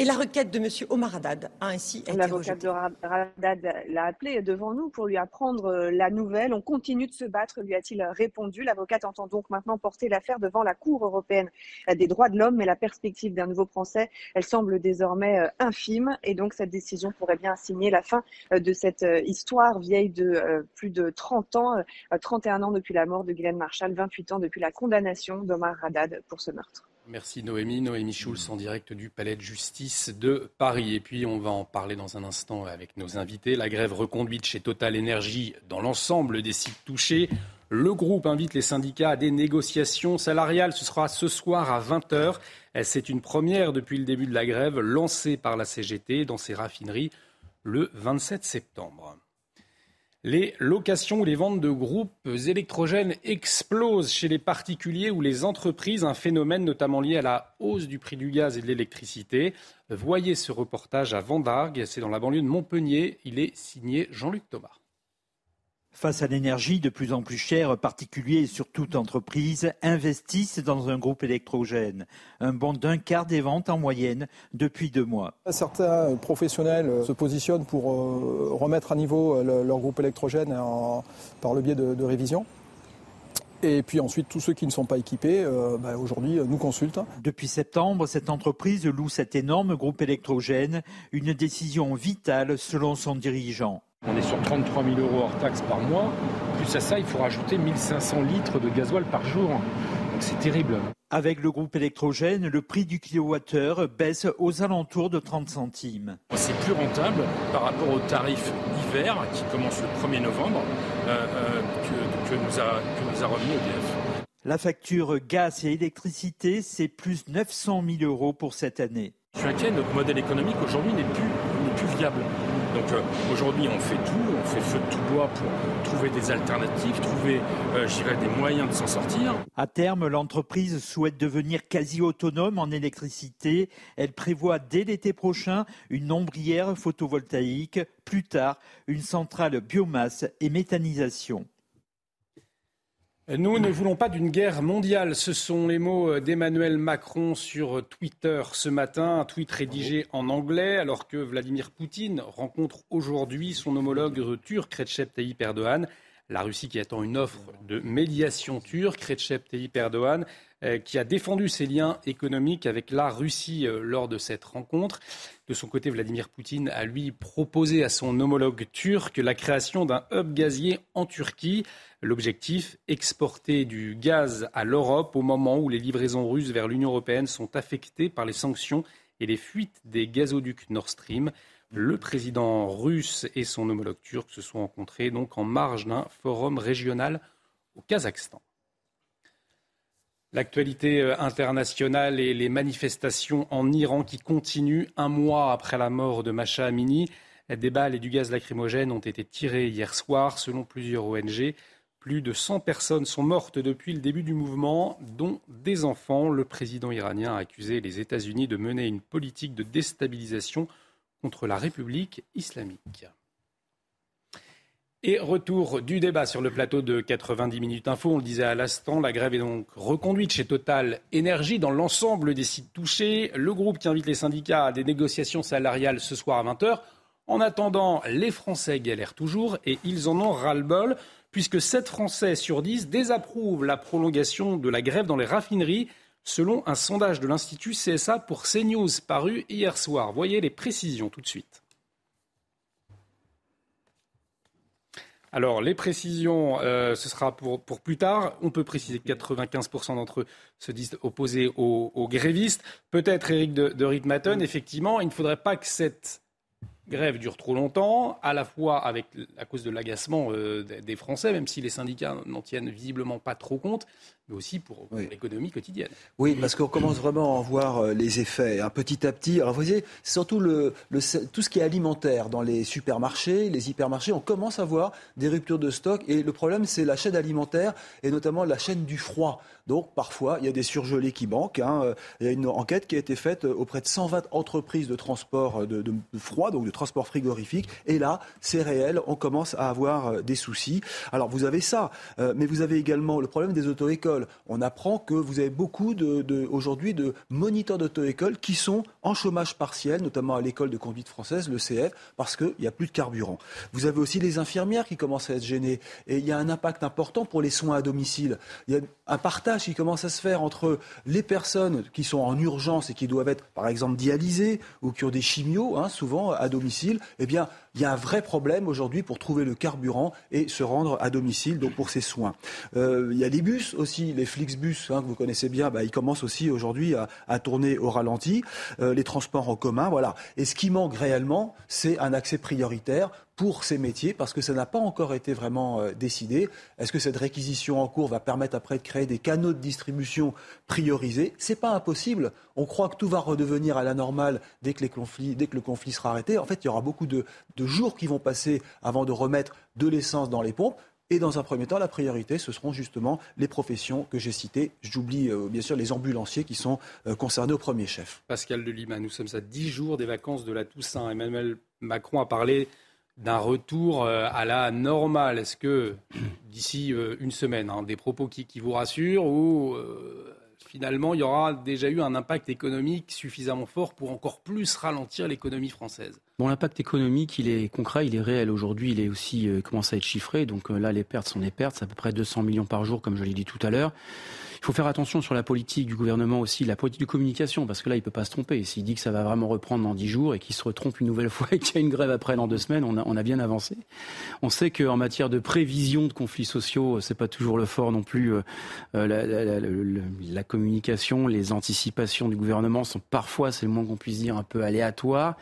Et la requête de M. Omar Haddad a ainsi été L'avocat de Haddad l'a appelé devant nous pour lui apprendre euh, la nouvelle. On continue de se battre, lui a-t-il répondu. L'avocate entend donc maintenant porter l'affaire devant la Cour européenne des droits de l'homme, mais la perspective d'un nouveau procès, elle semble désormais euh, infime. Et donc cette décision pourrait bien signer la fin euh, de cette histoire vieille de plus de 30 ans, 31 ans depuis la mort de Guylaine Marshall, 28 ans depuis la condamnation d'Omar Haddad pour ce meurtre. Merci Noémie. Noémie Schulz en direct du Palais de justice de Paris. Et puis on va en parler dans un instant avec nos invités. La grève reconduite chez Total Energy dans l'ensemble des sites touchés. Le groupe invite les syndicats à des négociations salariales. Ce sera ce soir à 20h. C'est une première depuis le début de la grève lancée par la CGT dans ses raffineries le 27 septembre. Les locations ou les ventes de groupes électrogènes explosent chez les particuliers ou les entreprises, un phénomène notamment lié à la hausse du prix du gaz et de l'électricité. Voyez ce reportage à Vendargue, c'est dans la banlieue de Montpellier. Il est signé Jean-Luc Thomas. Face à l'énergie de plus en plus chère, particuliers et surtout entreprises investissent dans un groupe électrogène. Un bond d'un quart des ventes en moyenne depuis deux mois. Certains professionnels se positionnent pour euh, remettre à niveau leur groupe électrogène par le biais de, révision. Et puis ensuite, tous ceux qui ne sont pas équipés, euh, bah, aujourd'hui, nous consultent. Depuis septembre, cette entreprise loue cet énorme groupe électrogène, une décision vitale selon son dirigeant. On est sur 33 000 euros hors taxes par mois. Plus à ça, il faut rajouter 1500 litres de gasoil par jour. Donc c'est terrible. Avec le groupe électrogène, le prix du kilowattheure baisse aux alentours de 30 centimes. C'est plus rentable par rapport au tarif hiver qui commence le 1er novembre euh, euh, que, nous a, que nous a remis EDF. La facture gaz et électricité, c'est plus 900 000 euros pour cette année. Je suis inquiet, notre modèle économique aujourd'hui n'est plus, plus viable. Donc euh, aujourd'hui, on fait tout, on fait feu de tout bois pour trouver des alternatives, trouver, euh, des moyens de s'en sortir. À terme, l'entreprise souhaite devenir quasi autonome en électricité. Elle prévoit dès l'été prochain une ombrière photovoltaïque, plus tard une centrale biomasse et méthanisation. Nous ne voulons pas d'une guerre mondiale. Ce sont les mots d'Emmanuel Macron sur Twitter ce matin, un tweet rédigé en anglais, alors que Vladimir Poutine rencontre aujourd'hui son homologue turc Recep Tayyip Erdogan. La Russie qui attend une offre de médiation turque, Recep Tayyip Erdogan, euh, qui a défendu ses liens économiques avec la Russie euh, lors de cette rencontre. De son côté, Vladimir Poutine a lui proposé à son homologue turc la création d'un hub gazier en Turquie. L'objectif, exporter du gaz à l'Europe au moment où les livraisons russes vers l'Union européenne sont affectées par les sanctions et les fuites des gazoducs Nord Stream. Le président russe et son homologue turc se sont rencontrés donc en marge d'un forum régional au Kazakhstan. L'actualité euh, internationale et les manifestations en Iran qui continuent un mois après la mort de Masha Amini. Des balles et du gaz lacrymogène ont été tirés hier soir, selon plusieurs ONG. Plus de 100 personnes sont mortes depuis le début du mouvement, dont des enfants. Le président iranien a accusé les États-Unis de mener une politique de déstabilisation contre la République islamique. Et retour du débat sur le plateau de 90 minutes info. On le disait à l'instant, la grève est donc reconduite chez Total Énergie dans l'ensemble des sites touchés. Le groupe qui invite les syndicats à des négociations salariales ce soir à 20h. En attendant, les Français galèrent toujours et ils en ont ras-le-bol puisque 7 Français sur 10 désapprouvent la prolongation de la grève dans les raffineries, selon un sondage de l'Institut CSA pour CNews paru hier soir. Voyez les précisions tout de suite. Alors, les précisions, euh, ce sera pour, plus tard. On peut préciser que 95% d'entre eux se disent opposés aux, grévistes. Peut-être, Éric de, de effectivement, il ne faudrait pas que cette grève dure trop longtemps, à la fois avec, à cause de l'agacement euh, des Français, même si les syndicats n'en tiennent visiblement pas trop compte, mais aussi pour, l'économie quotidienne. Oui, parce qu'on commence vraiment à en voir euh, les effets. hein, petit à petit, alors vous voyez, c'est surtout le, tout ce qui est alimentaire dans les supermarchés, les hypermarchés, on commence à voir des ruptures de stock. Et le problème, c'est la chaîne alimentaire et notamment la chaîne du froid. Donc parfois, il y a des surgelés qui manquent. Hein. Il y a une enquête qui a été faite auprès de 120 entreprises de transport de, de froid, donc de transport frigorifique. Et là, c'est réel, on commence à avoir euh, des soucis. Alors vous avez ça, euh, mais vous avez également le problème des auto-écoles. On apprend que vous avez beaucoup de, aujourd'hui de moniteurs d'auto-école qui sont en chômage partiel, notamment à l'école de conduite française, le CF, parce qu'il n'y a plus de carburant. Vous avez aussi les infirmières qui commencent à être gênées. Et il y a un impact important pour les soins à domicile. Il y a un partage qui commence à se faire entre les personnes qui sont en urgence et qui doivent être, par exemple, dialysées ou qui ont des chimios, hein, souvent à domicile, eh bien, il y a un vrai problème aujourd'hui pour trouver le carburant et se rendre à domicile pour ces soins. Euh, il y a des bus aussi, les Flixbus hein, que vous connaissez bien, bah, ils commencent aussi aujourd'hui à, tourner au ralenti. Euh, les transports en commun, voilà. Et ce qui manque réellement, c'est un accès prioritaire pour ces métiers parce que ça n'a pas encore été vraiment euh, décidé. Est-ce que cette réquisition en cours va permettre après de créer des canaux de distribution priorisés? C'est pas impossible. On croit que tout va redevenir à la normale dès que, le conflit sera arrêté. En fait, il y aura beaucoup de, jours qui vont passer avant de remettre de l'essence dans les pompes. Et dans un premier temps, la priorité, ce seront justement les professions que j'ai citées. J'oublie euh, bien sûr les ambulanciers qui sont euh, concernés au premier chef. Pascal de Lima, nous sommes à 10 jours des vacances de la Toussaint. Emmanuel Macron a parlé d'un retour euh, à la normale. Est-ce que *clears throat* d'ici une semaine, hein, des propos qui, vous rassurent ou finalement, il y aura déjà eu un impact économique suffisamment fort pour encore plus ralentir l'économie française? Bon, l'impact économique, il est concret, il est réel. Aujourd'hui, il est aussi euh, commence à être chiffré. Donc euh, là, les pertes sont des pertes. C'est à peu près 200 millions par jour, comme je l'ai dit tout à l'heure. Il faut faire attention sur la politique du gouvernement aussi, la politique de communication, parce que là, il ne peut pas se tromper. S'il dit que ça va vraiment reprendre dans dix jours et qu'il se retrompe une nouvelle *laughs* fois et qu'il y a une grève après dans deux semaines, on a, on a bien avancé. On sait qu'en matière de prévision de conflits sociaux, c'est pas toujours le fort non plus. Euh, euh, la, la, la, la, communication, les anticipations du gouvernement sont parfois, c'est le moins qu'on puisse dire, un peu aléatoires.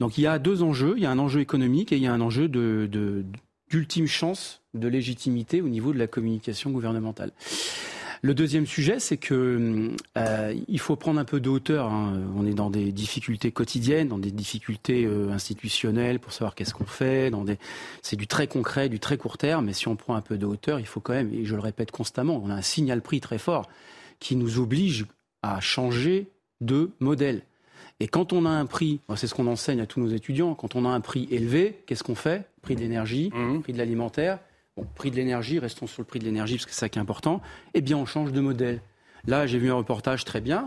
Donc il y a deux enjeux. Il y a un enjeu économique et il y a un enjeu de, de d'ultime chance de légitimité au niveau de la communication gouvernementale. Le deuxième sujet, c'est que euh, il faut prendre un peu de hauteur. Hein. On est dans des difficultés quotidiennes, dans des difficultés euh, institutionnelles pour savoir qu'est-ce qu'on fait. Dans des... C'est du très concret, du très court terme. Mais si on prend un peu de hauteur, il faut quand même, et je le répète constamment, on a un signal prix très fort qui nous oblige à changer de modèle. Et quand on a un prix, c'est ce qu'on enseigne à tous nos étudiants, quand on a un prix élevé, qu'est-ce qu'on fait? Prix de l'énergie, mmh. prix de l'alimentaire, prix de l'énergie, restons sur le prix de l'énergie parce que c'est ça qui est important, eh bien on change de modèle. Là, j'ai vu un reportage très bien,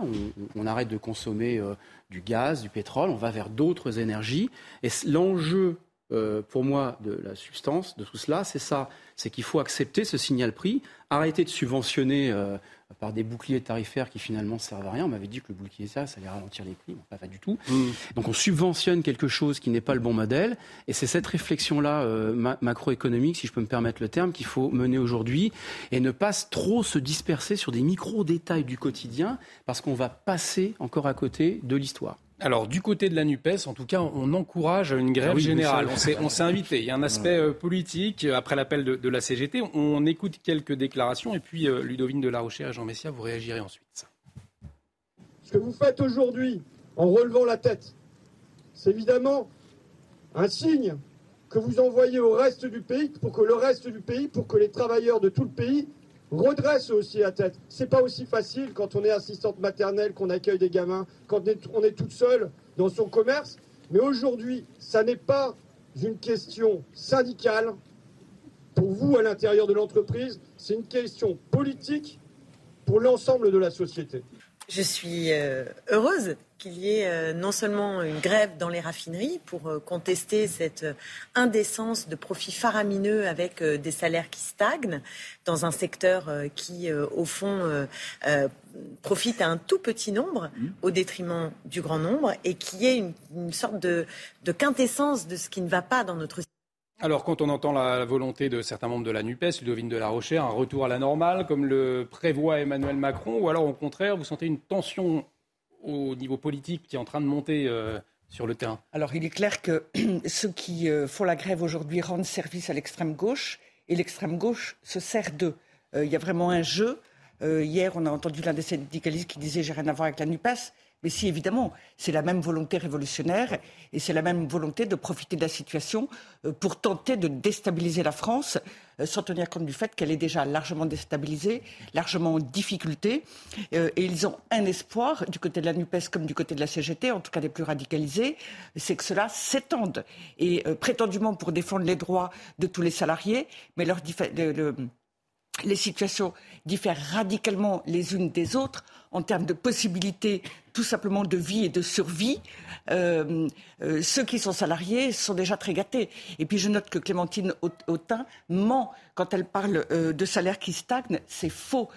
on, arrête de consommer euh, du gaz, du pétrole, on va vers d'autres énergies. Et l'enjeu euh, pour moi de la substance de tout cela, c'est ça, c'est qu'il faut accepter ce signal prix, arrêter de subventionner euh, par des boucliers tarifaires qui finalement servent à rien. On m'avait dit que le bouclier ça, ça allait ralentir les prix, pas, pas du tout. Mmh. Donc on subventionne quelque chose qui n'est pas le bon modèle, et c'est cette réflexion-là euh, macroéconomique, si je peux me permettre le terme, qu'il faut mener aujourd'hui, et ne pas trop se disperser sur des micro-détails du quotidien, parce qu'on va passer encore à côté de l'histoire. Alors, du côté de la NUPES, en tout cas, on encourage une grève ah générale. On s'est *laughs* invité. Il y a un aspect euh, politique. Après l'appel de, la CGT, on écoute quelques déclarations. Et puis, euh, Ludovine de la Rochère et Jean Messia, vous réagirez ensuite. Ce que vous faites aujourd'hui, en relevant la tête, c'est évidemment un signe que vous envoyez au reste du pays, pour que le reste du pays, pour que les travailleurs de tout le pays redresse aussi la tête. C'est pas aussi facile quand on est assistante maternelle, qu'on accueille des gamins, quand on est, toute seule dans son commerce. Mais aujourd'hui, ça n'est pas une question syndicale pour vous à l'intérieur de l'entreprise, c'est une question politique pour l'ensemble de la société. Je suis euh, heureuse qu'il y ait euh, non seulement une grève dans les raffineries pour euh, contester cette indécence de profits faramineux avec des salaires qui stagnent dans un secteur qui, au fond, profite à un tout petit nombre mmh. au détriment du grand nombre et qui est une, une sorte de, de quintessence de ce qui ne va pas dans notre alors, quand on entend la, volonté de certains membres de la NUPES, Ludovine de la Rochère, un retour à la normale, comme le prévoit Emmanuel Macron, ou alors au contraire, vous sentez une tension au niveau politique qui est en train de monter euh, sur le terrain? Alors, il est clair que *clears throat* ceux qui euh, font la grève aujourd'hui rendent service à l'extrême gauche, et l'extrême gauche se sert d'eux. Euh, il y a vraiment un jeu. hier, on a entendu l'un des syndicalistes qui disait J'ai rien à voir avec la NUPES. Mais si, évidemment, c'est la même volonté révolutionnaire et c'est la même volonté de profiter de la situation euh, pour tenter de déstabiliser la France, euh, sans tenir compte du fait qu'elle est déjà largement déstabilisée, largement en difficulté. Euh, et ils ont un espoir, du côté de la NUPES comme du côté de la CGT, en tout cas les plus radicalisés, c'est que cela s'étende. Et prétendument pour défendre les droits de tous les salariés, mais leur les situations diffèrent radicalement les unes des autres en termes de possibilités tout simplement de vie et de survie. Euh, euh, ceux qui sont salariés sont déjà très gâtés. Et puis je note que Clémentine Autain ment quand elle parle euh, de salaires qui stagnent. C'est faux.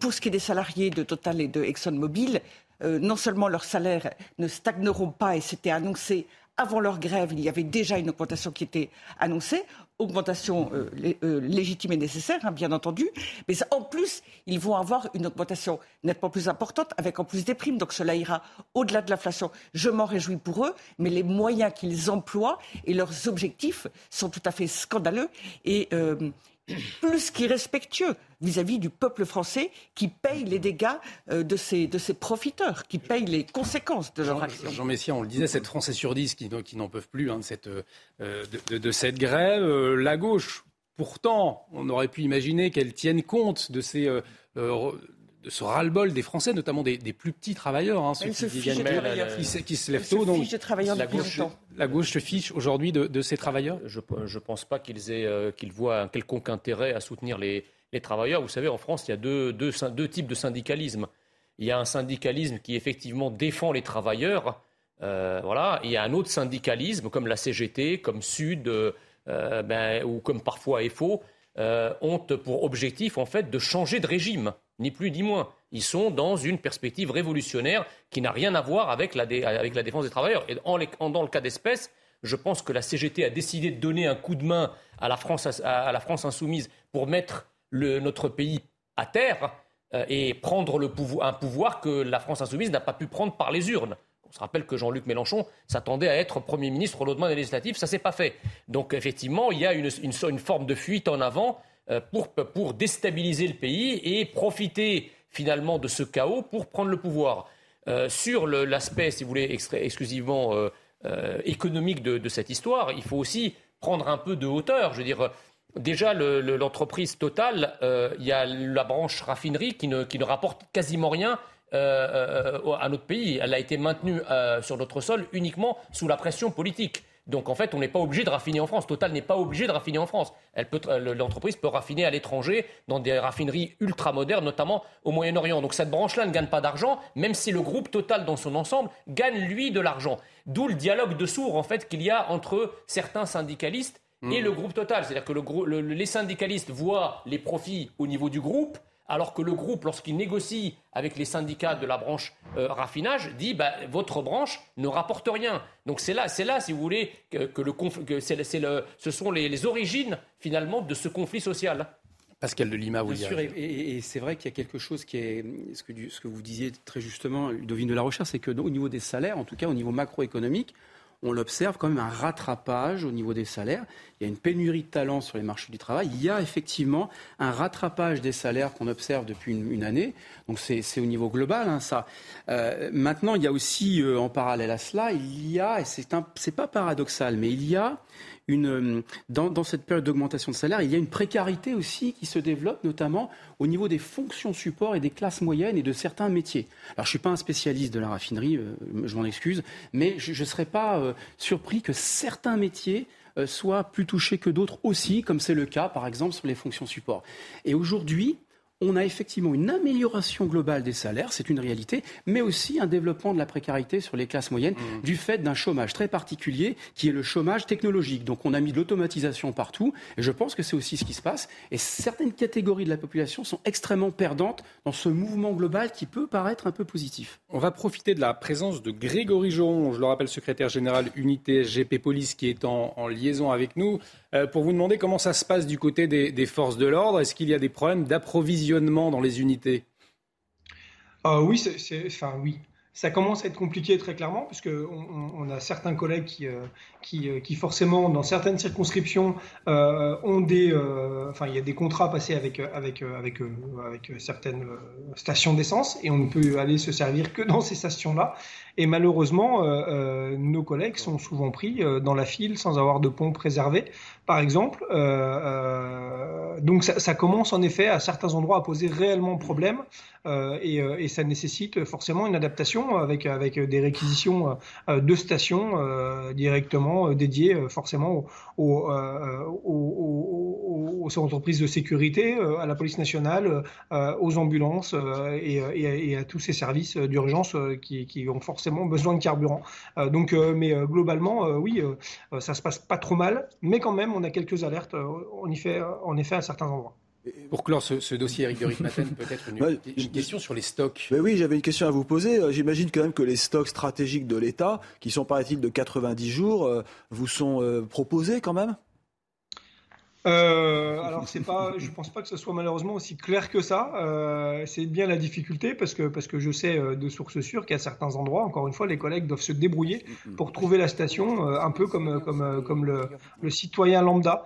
pour ce qui est des salariés de Total et de ExxonMobil, non seulement leurs salaires ne stagneront pas, et c'était annoncé avant leur grève, il y avait déjà une augmentation qui était annoncée augmentation euh, euh, légitime et nécessaire, hein, bien entendu, mais en plus, ils vont avoir une augmentation nettement plus importante, avec en plus des primes, donc cela ira au-delà de l'inflation. Je m'en réjouis pour eux, mais les moyens qu'ils emploient et leurs objectifs sont tout à fait scandaleux et euh, plus qu'irrespectueux vis-à-vis du peuple français qui paye les dégâts euh, de, ces, de ces profiteurs, qui paye les conséquences de leur action. Jean Messia, on le disait, cette Français sur 10 qui, qui n'en peuvent plus hein, de, cette, euh, de, cette grève. Euh, la gauche, pourtant, on aurait pu imaginer qu'elle tienne compte de ces de ce ras-le-bol des Français, notamment des, plus petits travailleurs, hein, ceux qui, viennent, qui, qui, se lèvent tôt. Donc, la, gauche, la gauche se fiche aujourd'hui de, ces travailleurs? Je ne pense pas qu'ils euh, qu'ils voient un quelconque intérêt à soutenir les, les, travailleurs. Vous savez, en France, il y a deux, deux, deux, types de syndicalisme. Il y a un syndicalisme qui effectivement défend les travailleurs. Euh, voilà. il y a un autre syndicalisme, comme la CGT, comme Sud, euh, ben, ou comme parfois FO, ont pour objectif en fait de changer de régime ni plus ni moins. Ils sont dans une perspective révolutionnaire qui n'a rien à voir avec la, défense des travailleurs. Et dans le cas d'espèce, je pense que la CGT a décidé de donner un coup de main à la France, insoumise pour mettre notre pays à terre euh, et prendre un pouvoir que la France insoumise n'a pas pu prendre par les urnes. On se rappelle que Jean-Luc Mélenchon s'attendait à être Premier ministre au lendemain des législatives, ça ne s'est pas fait. Donc effectivement, il y a une forme de fuite en avant euh, pour, déstabiliser le pays et profiter finalement de ce chaos pour prendre le pouvoir. Euh, sur l'aspect, si vous voulez, exclusivement euh, économique de, cette histoire, il faut aussi prendre un peu de hauteur. Je veux dire, déjà, l'entreprise Total, il y a la branche raffinerie qui ne, qui ne rapporte quasiment rien à notre pays. Elle a été maintenue sur notre sol uniquement sous la pression politique. Donc en fait, on n'est pas obligé de raffiner en France. Total n'est pas obligé de raffiner en France. L'entreprise peut raffiner à l'étranger dans des raffineries ultra modernes, notamment au Moyen-Orient. Donc cette branche-là ne gagne pas d'argent, même si le groupe Total dans son ensemble gagne lui de l'argent. D'où le dialogue de sourds en fait qu'il y a entre certains syndicalistes et mmh. le groupe Total. C'est-à-dire que les syndicalistes voient les profits au niveau du groupe alors que le groupe, lorsqu'il négocie avec les syndicats de la branche euh, raffinage, dit bah, votre branche ne rapporte rien. Donc c'est là, c'est là, si vous voulez, que, le, que ce sont les, origines finalement de ce conflit social. Pascal de Lima, vous Bien sûr, et, c'est vrai qu'il y a quelque chose qui est, ce que, ce que vous disiez très justement, Ludovine de la Recherche, c'est que au niveau des salaires, en tout cas au niveau macroéconomique, on observe quand même un rattrapage au niveau des salaires. Il y a une pénurie de talents sur les marchés du travail. Il y a effectivement un rattrapage des salaires qu'on observe depuis une, année. Donc c'est au niveau global, hein, ça. Euh, maintenant, il y a aussi, euh, en parallèle à cela, il y a, et c'est pas paradoxal, mais il y a une, dans, cette période d'augmentation de salaire, il y a une précarité aussi qui se développe, notamment au niveau des fonctions support et des classes moyennes et de certains métiers. Alors, je ne suis pas un spécialiste de la raffinerie, euh, je m'en excuse, mais je ne serais pas euh, surpris que certains métiers euh, soient plus touchés que d'autres aussi, comme c'est le cas, par exemple, sur les fonctions support. Et aujourd'hui, on a effectivement une amélioration globale des salaires, c'est une réalité, mais aussi un développement de la précarité sur les classes moyennes mmh. du fait d'un chômage très particulier qui est le chômage technologique. Donc on a mis de l'automatisation partout et je pense que c'est aussi ce qui se passe. Et certaines catégories de la population sont extrêmement perdantes dans ce mouvement global qui peut paraître un peu positif. On va profiter de la présence de Grégory Joron, je le rappelle, secrétaire général unité SGP Police qui est en, en liaison avec nous. Euh, pour vous demander comment ça se passe du côté des, forces de l'ordre. Est-ce qu'il y a des problèmes d'approvisionnement dans les unités? Euh, Oui, c'est, enfin oui ça commence à être compliqué très clairement, puisque on, a certains collègues qui, euh, qui, forcément, dans certaines circonscriptions, ont des, enfin, il y a des contrats passés avec, avec, avec, avec certaines stations d'essence, et on ne peut aller se servir que dans ces stations-là. Et malheureusement, nos collègues sont souvent pris dans la file sans avoir de pont préservé par exemple. Euh, euh, donc ça, commence en effet à certains endroits à poser réellement problème euh, et, euh, ça nécessite forcément une adaptation avec, avec des réquisitions euh, de stations directement dédiées forcément aux, aux, entreprises de sécurité, à la police nationale, aux ambulances et, à tous ces services d'urgence qui, qui, forcément besoin de carburant. donc, mais globalement, oui, ça se passe pas trop mal, mais quand même on a quelques alertes, en effet, en effet à certains endroits. Pour clore ce, dossier, Eric de *laughs* peut-être une, question sur les stocks. oui, j'avais une question à vous poser. Euh, j'imagine quand même que les stocks stratégiques de l'État, qui sont paraît-il de 90 jours, euh, vous sont euh, proposés quand même? Euh, alors c'est pas, je pense pas que ce soit malheureusement aussi clair que ça. Euh, c'est bien la difficulté parce que parce que je sais euh, de sources sûres qu'à certains endroits, encore une fois, les collègues doivent se débrouiller pour trouver la station, euh, un peu comme comme le, citoyen lambda.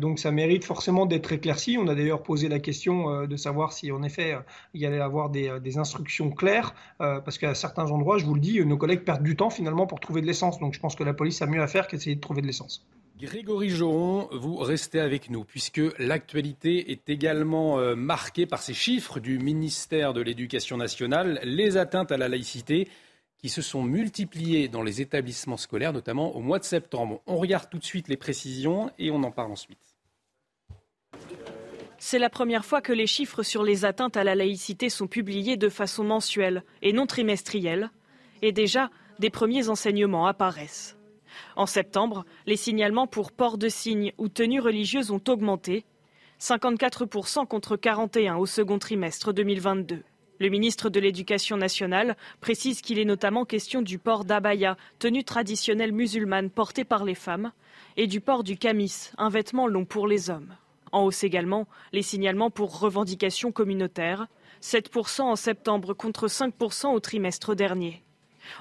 donc ça mérite forcément d'être éclairci. On a d'ailleurs posé la question de savoir si en effet il y allait avoir des instructions claires parce qu'à certains endroits, je vous le dis, nos collègues perdent du temps finalement pour trouver de l'essence. Donc je pense que la police a mieux à faire qu'essayer de trouver de l'essence. Grégory Joron, vous restez avec nous puisque l'actualité est également euh, marquée par ces chiffres du ministère de l'Éducation nationale, les atteintes à la laïcité qui se sont multipliées dans les établissements scolaires, notamment au mois de septembre. On regarde tout de suite les précisions et on en parle ensuite. C'est la première fois que les chiffres sur les atteintes à la laïcité sont publiés de façon mensuelle et non trimestrielle. Et déjà, des premiers enseignements apparaissent. En septembre, les signalements pour port de signes ou tenues religieuses ont augmenté, 54% contre 41 au second trimestre 2022. Le ministre de l'Éducation nationale précise qu'il est notamment question du port d'abaya, tenue traditionnelle musulmane portée par les femmes, et du port du camis, un vêtement long pour les hommes. En hausse également les signalements pour revendications communautaires, 7% en septembre contre 5% au trimestre dernier.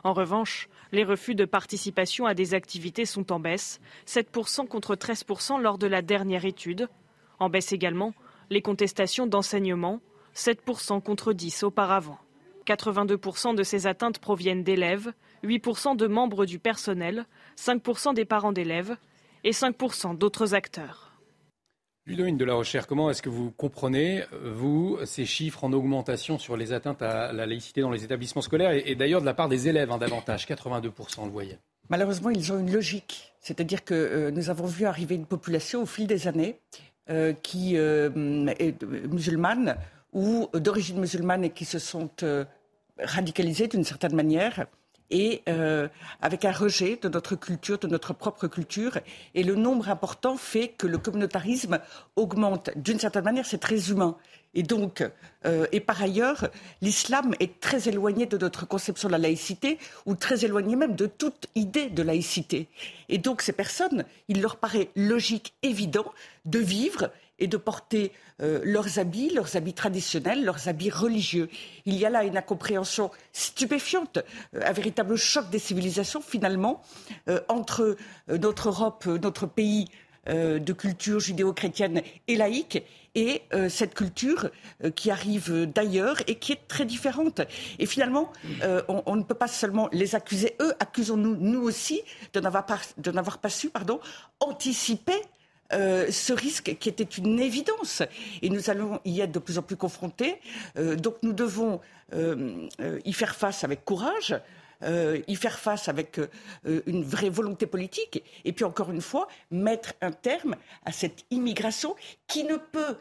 En revanche, les refus de participation à des activités sont en baisse, 7% contre 13% lors de la dernière étude. En baisse également les contestations d'enseignement, 7% contre 10 auparavant. 82% de ces atteintes proviennent d'élèves, 8% de membres du personnel, 5% des parents d'élèves et 5% d'autres acteurs. Ludovine de la Recherche, comment est-ce que vous comprenez, vous, ces chiffres en augmentation sur les atteintes à la laïcité dans les établissements scolaires et, d'ailleurs de la part des élèves, hein, davantage, 82%, le voyez? Malheureusement, ils ont une logique. C'est-à-dire que euh, nous avons vu arriver une population au fil des années euh, qui est musulmane ou d'origine musulmane et qui se sont radicalisées d'une certaine manière et euh, avec un rejet de notre culture, de notre propre culture. Et le nombre important fait que le communautarisme augmente. D'une certaine manière, c'est très humain. Et donc, euh, et par ailleurs, l'islam est très éloigné de notre conception de la laïcité, ou très éloigné même de toute idée de laïcité. Et donc, ces personnes, il leur paraît logique, évident, de vivre et de porter euh, leurs habits, leurs habits traditionnels, leurs habits religieux. Il y a là une incompréhension stupéfiante, euh, un véritable choc des civilisations finalement euh, entre notre Europe, notre pays de culture judéo-chrétienne et laïque et cette culture qui arrive d'ailleurs et qui est très différente. Et finalement, on, ne peut pas seulement les accuser, eux, accusons-nous, nous aussi, de n'avoir pas, pas, su pardon, anticiper euh, ce risque qui était une évidence. Et nous allons y être de plus en plus confrontés. Euh, donc nous devons euh, y faire face avec courage. y faire face avec une vraie volonté politique et puis encore une fois mettre un terme à cette immigration qui ne peut,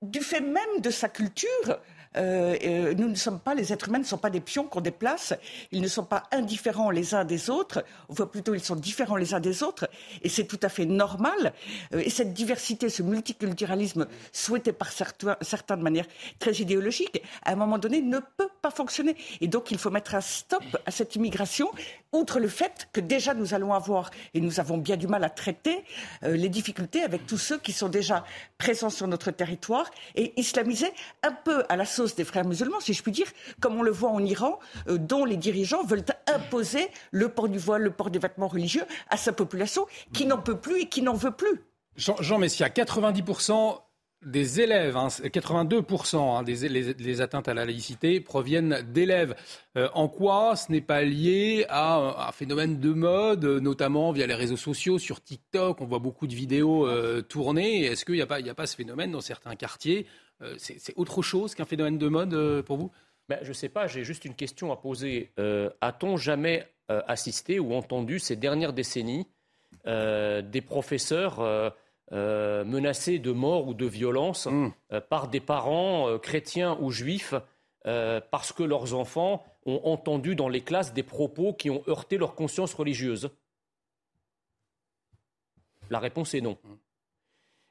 du fait même de sa culture, euh, euh, nous ne sommes pas, les êtres humains ne sont pas des pions qu'on déplace. Ils ne sont pas indifférents les uns des autres. Voit plutôt ils sont différents les uns des autres. Et c'est tout à fait normal. Euh, et cette diversité, ce multiculturalisme souhaité par certains, certains de manière très idéologique, à un moment donné, ne peut pas fonctionner. Et donc, il faut mettre un stop à cette immigration, outre le fait que déjà nous allons avoir, et nous avons bien du mal à traiter, les difficultés avec tous ceux qui sont déjà présents sur notre territoire et islamisés un peu à la des frères musulmans, si je puis dire, comme on le voit en Iran, euh, dont les dirigeants veulent imposer le port du voile, le port des vêtements religieux à sa population qui n'en peut plus et qui n'en veut plus. Jean, Jean Messia, 90% des élèves, 82% hein, hein, des atteintes à la laïcité proviennent d'élèves. Euh, en quoi ce n'est pas lié à un phénomène de mode, notamment via les réseaux sociaux, sur TikTok, on voit beaucoup de vidéos euh, tournées. Est-ce qu'il n'y a, a, pas ce phénomène dans certains quartiers euh, c'est autre chose qu'un phénomène de mode euh, pour vous? Ben, Je ne sais pas, j'ai juste une question à poser. Euh, a-t-on jamais assisté ou entendu ces dernières décennies des professeurs menacés de mort ou de violence hmm. par des parents chrétiens ou juifs parce que leurs enfants ont entendu dans les classes des propos qui ont heurté leur conscience religieuse? La réponse est non.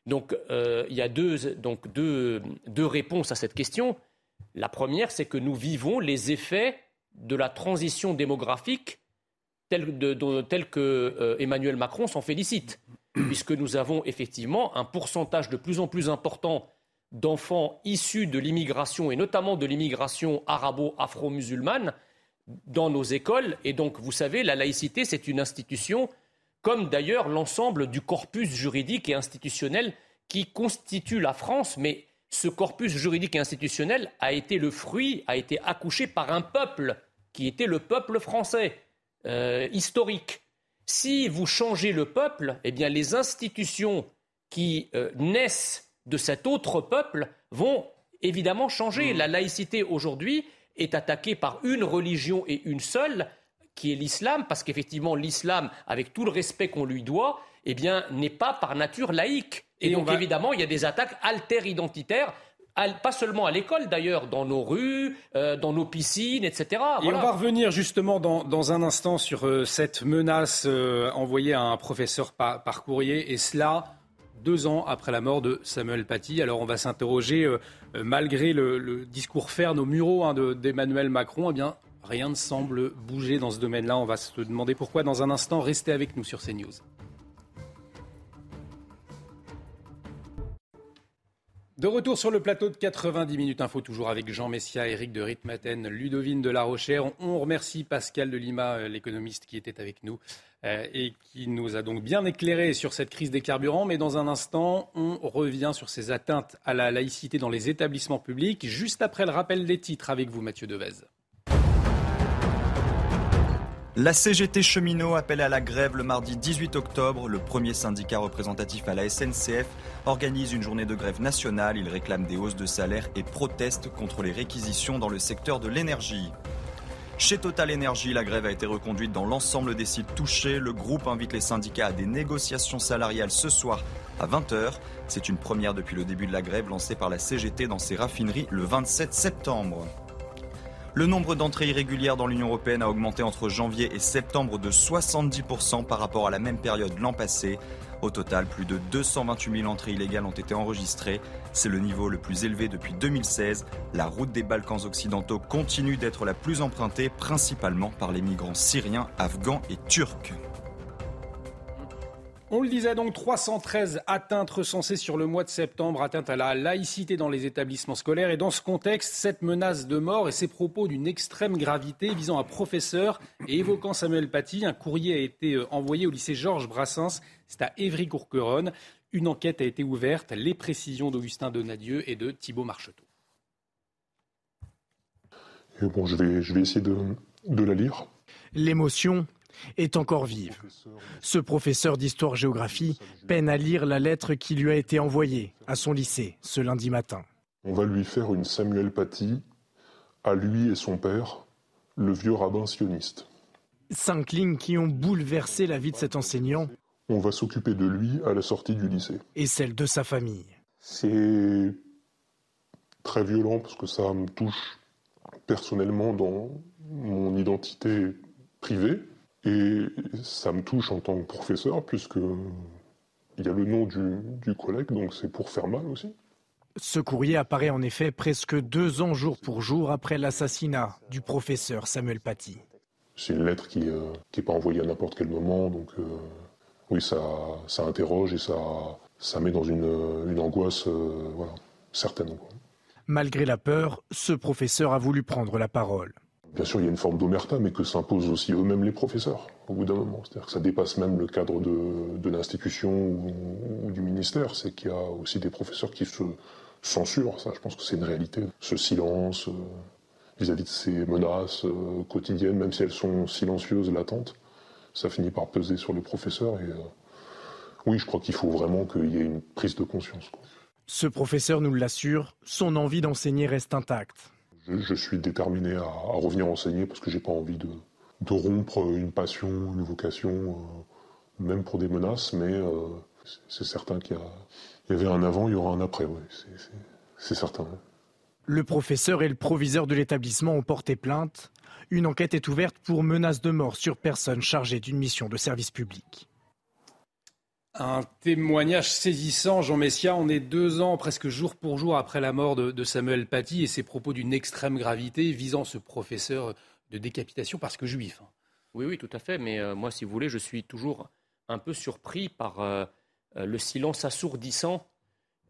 Donc euh, il y a deux, réponses à cette question. La première, c'est que nous vivons les effets de la transition démographique telle, que euh, Emmanuel Macron s'en félicite, puisque nous avons effectivement un pourcentage de plus en plus important d'enfants issus de l'immigration, et notamment de l'immigration arabo-afro-musulmane, dans nos écoles. Et donc, vous savez, la laïcité, c'est une institution comme d'ailleurs l'ensemble du corpus juridique et institutionnel qui constitue la France, mais ce corpus juridique et institutionnel a été le fruit, a été accouché par un peuple qui était le peuple français, euh, historique. Si vous changez le peuple, eh bien les institutions qui euh, naissent de cet autre peuple vont évidemment changer. Mmh. La laïcité aujourd'hui est attaquée par une religion et une seule, qui est l'islam, parce qu'effectivement l'islam, avec tout le respect qu'on lui doit, eh bien, n'est pas par nature laïque. Et, donc évidemment, il y a des attaques alter-identitaires pas seulement à l'école d'ailleurs, dans nos rues, euh, dans nos piscines, etc. Et on va revenir justement dans, un instant sur euh, cette menace euh, envoyée à un professeur par, courrier, et cela deux ans après la mort de Samuel Paty. Alors on va s'interroger, malgré le, discours ferme aux mureaux hein, d'Emmanuel Macron, eh bien rien ne semble bouger dans ce domaine-là. On va se demander pourquoi dans un instant. Restez avec nous sur CNews. De retour sur le plateau de 90 minutes info, toujours avec Jean Messia, Eric de Ritmaten, Ludovine de La Rochère. On remercie Pascal de Lima, euh, l'économiste qui était avec nous euh, et qui nous a donc bien éclairé sur cette crise des carburants. Mais dans un instant, on revient sur ces atteintes à la laïcité dans les établissements publics, juste après le rappel des titres avec vous, Mathieu Devez. La CGT cheminot appelle à la grève le mardi 18 octobre. Le premier syndicat représentatif à la SNCF organise une journée de grève nationale. Il réclame des hausses de salaire et proteste contre les réquisitions dans le secteur de l'énergie. Chez Total Energy, la grève a été reconduite dans l'ensemble des sites touchés. Le groupe invite les syndicats à des négociations salariales ce soir à 20h. C'est une première depuis le début de la grève lancée par la CGT dans ses raffineries le 27 septembre. Le nombre d'entrées irrégulières dans l'Union européenne a augmenté entre janvier et septembre de 70% par rapport à la même période l'an passé. Au total, plus de 228 000 entrées illégales ont été enregistrées. C'est le niveau le plus élevé depuis 2016. La route des Balkans occidentaux continue d'être la plus empruntée, principalement par les migrants syriens, afghans et turcs. On le disait donc, 313 atteintes recensées sur le mois de septembre, atteintes à la laïcité dans les établissements scolaires. Et dans ce contexte, cette menace de mort et ces propos d'une extrême gravité visant un professeur et évoquant Samuel Paty, un courrier a été euh, envoyé au lycée Georges Brassens, c'est à Évry-Courqueronne. Une enquête a été ouverte, les précisions d'Augustin Donadieu et de Thibault Marcheteau. bon, je vais, je vais essayer de, de la lire. L'émotion est encore vive. Ce professeur d'histoire-géographie peine à lire la lettre qui lui a été envoyée à son lycée ce lundi matin. On va lui faire une Samuel Paty à lui et son père, le vieux rabbin sioniste. Cinq lignes qui ont bouleversé la vie de cet enseignant. On va s'occuper de lui à la sortie du lycée. Et celle de sa famille. C'est très violent parce que ça me touche personnellement dans mon identité privée. Et ça me touche en tant que professeur, puisque il y a le nom du, collègue, donc c'est pour faire mal aussi. Ce courrier apparaît en effet presque deux ans jour pour jour après l'assassinat du professeur Samuel Paty. C'est une lettre qui n'est euh, pas envoyée à n'importe quel moment, donc euh, oui, ça, ça interroge et ça, ça met dans une, une angoisse euh, voilà, certaine. Malgré la peur, ce professeur a voulu prendre la parole. Bien sûr, il y a une forme d'omerta, mais que s'imposent aussi eux-mêmes les professeurs, au bout d'un moment. C'est-à-dire que ça dépasse même le cadre de, l'institution ou, du ministère. C'est qu'il y a aussi des professeurs qui se censurent. Ça, je pense que c'est une réalité. Ce silence euh, vis-à-vis de ces menaces euh, quotidiennes, même si elles sont silencieuses, latentes, ça finit par peser sur les professeurs. Et euh, oui, je crois qu'il faut vraiment qu'il y ait une prise de conscience. Ce professeur nous l'assure, son envie d'enseigner reste intacte. Je, suis déterminé à, revenir enseigner parce que j'ai pas envie de, rompre une passion, une vocation, euh, même pour des menaces, mais euh, c'est certain qu'il y, avait un avant, il y aura un après, oui, c'est certain. Le professeur et le proviseur de l'établissement ont porté plainte. Une enquête est ouverte pour menace de mort sur personne chargée d'une mission de service public. Un témoignage saisissant, Jean Messia. On est deux ans, presque jour pour jour, après la mort de, Samuel Paty et ses propos d'une extrême gravité visant ce professeur de décapitation parce que juif. Hein. Oui, oui, tout à fait. Mais euh, moi, si vous voulez, je suis toujours un peu surpris par euh, euh, le silence assourdissant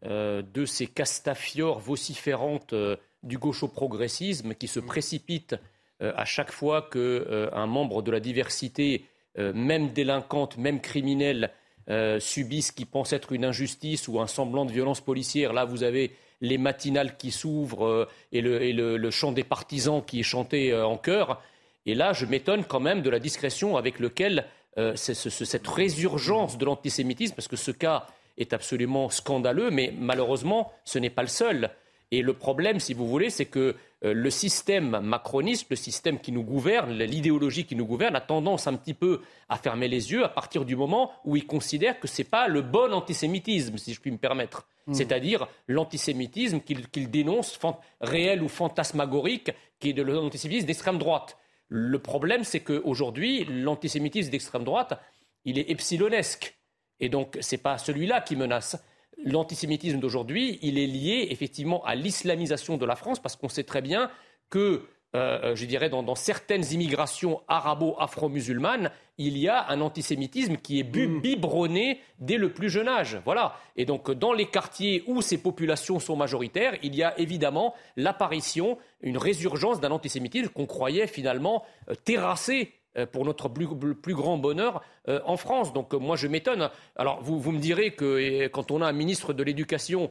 de ces castafiores vociférantes du gaucho-progressisme qui se précipitent à chaque fois qu'un membre de la diversité, même délinquante, même criminelle, euh, subissent, qui pensent être une injustice ou un semblant de violence policière. Là, vous avez les matinales qui s'ouvrent euh, et, le, chant des partisans qui est chanté euh, en chœur. Et là, je m'étonne quand même de la discrétion avec laquelle cette résurgence de l'antisémitisme, parce que ce cas est absolument scandaleux, mais malheureusement, ce n'est pas le seul. Et le problème, si vous voulez, c'est que euh, le système macroniste, le système qui nous gouverne, l'idéologie qui nous gouverne, a tendance un petit peu à fermer les yeux à partir du moment où il considère que ce n'est pas le bon antisémitisme, si je puis me permettre. Hmm. C'est-à-dire l'antisémitisme qu'il dénonce, réel ou fantasmagorique, qui est de l'antisémitisme d'extrême droite. Le problème, c'est qu'aujourd'hui, l'antisémitisme d'extrême droite, il est epsilonesque. Et donc, ce n'est pas celui-là qui menace l'antisémitisme d'aujourd'hui, il est lié effectivement à l'islamisation de la France, parce qu'on sait très bien que, euh, je dirais, dans, certaines immigrations arabo-afro-musulmanes, il y a un antisémitisme qui est mm. biberonné dès le plus jeune âge. Voilà. Et donc, dans les quartiers où ces populations sont majoritaires, il y a évidemment l'apparition, une résurgence d'un antisémitisme qu'on croyait finalement euh, terrassé euh, pour notre plus, grand bonheur euh, en France. Donc euh, moi je m'étonne. Alors vous, vous, me direz que quand on a un ministre de l'Éducation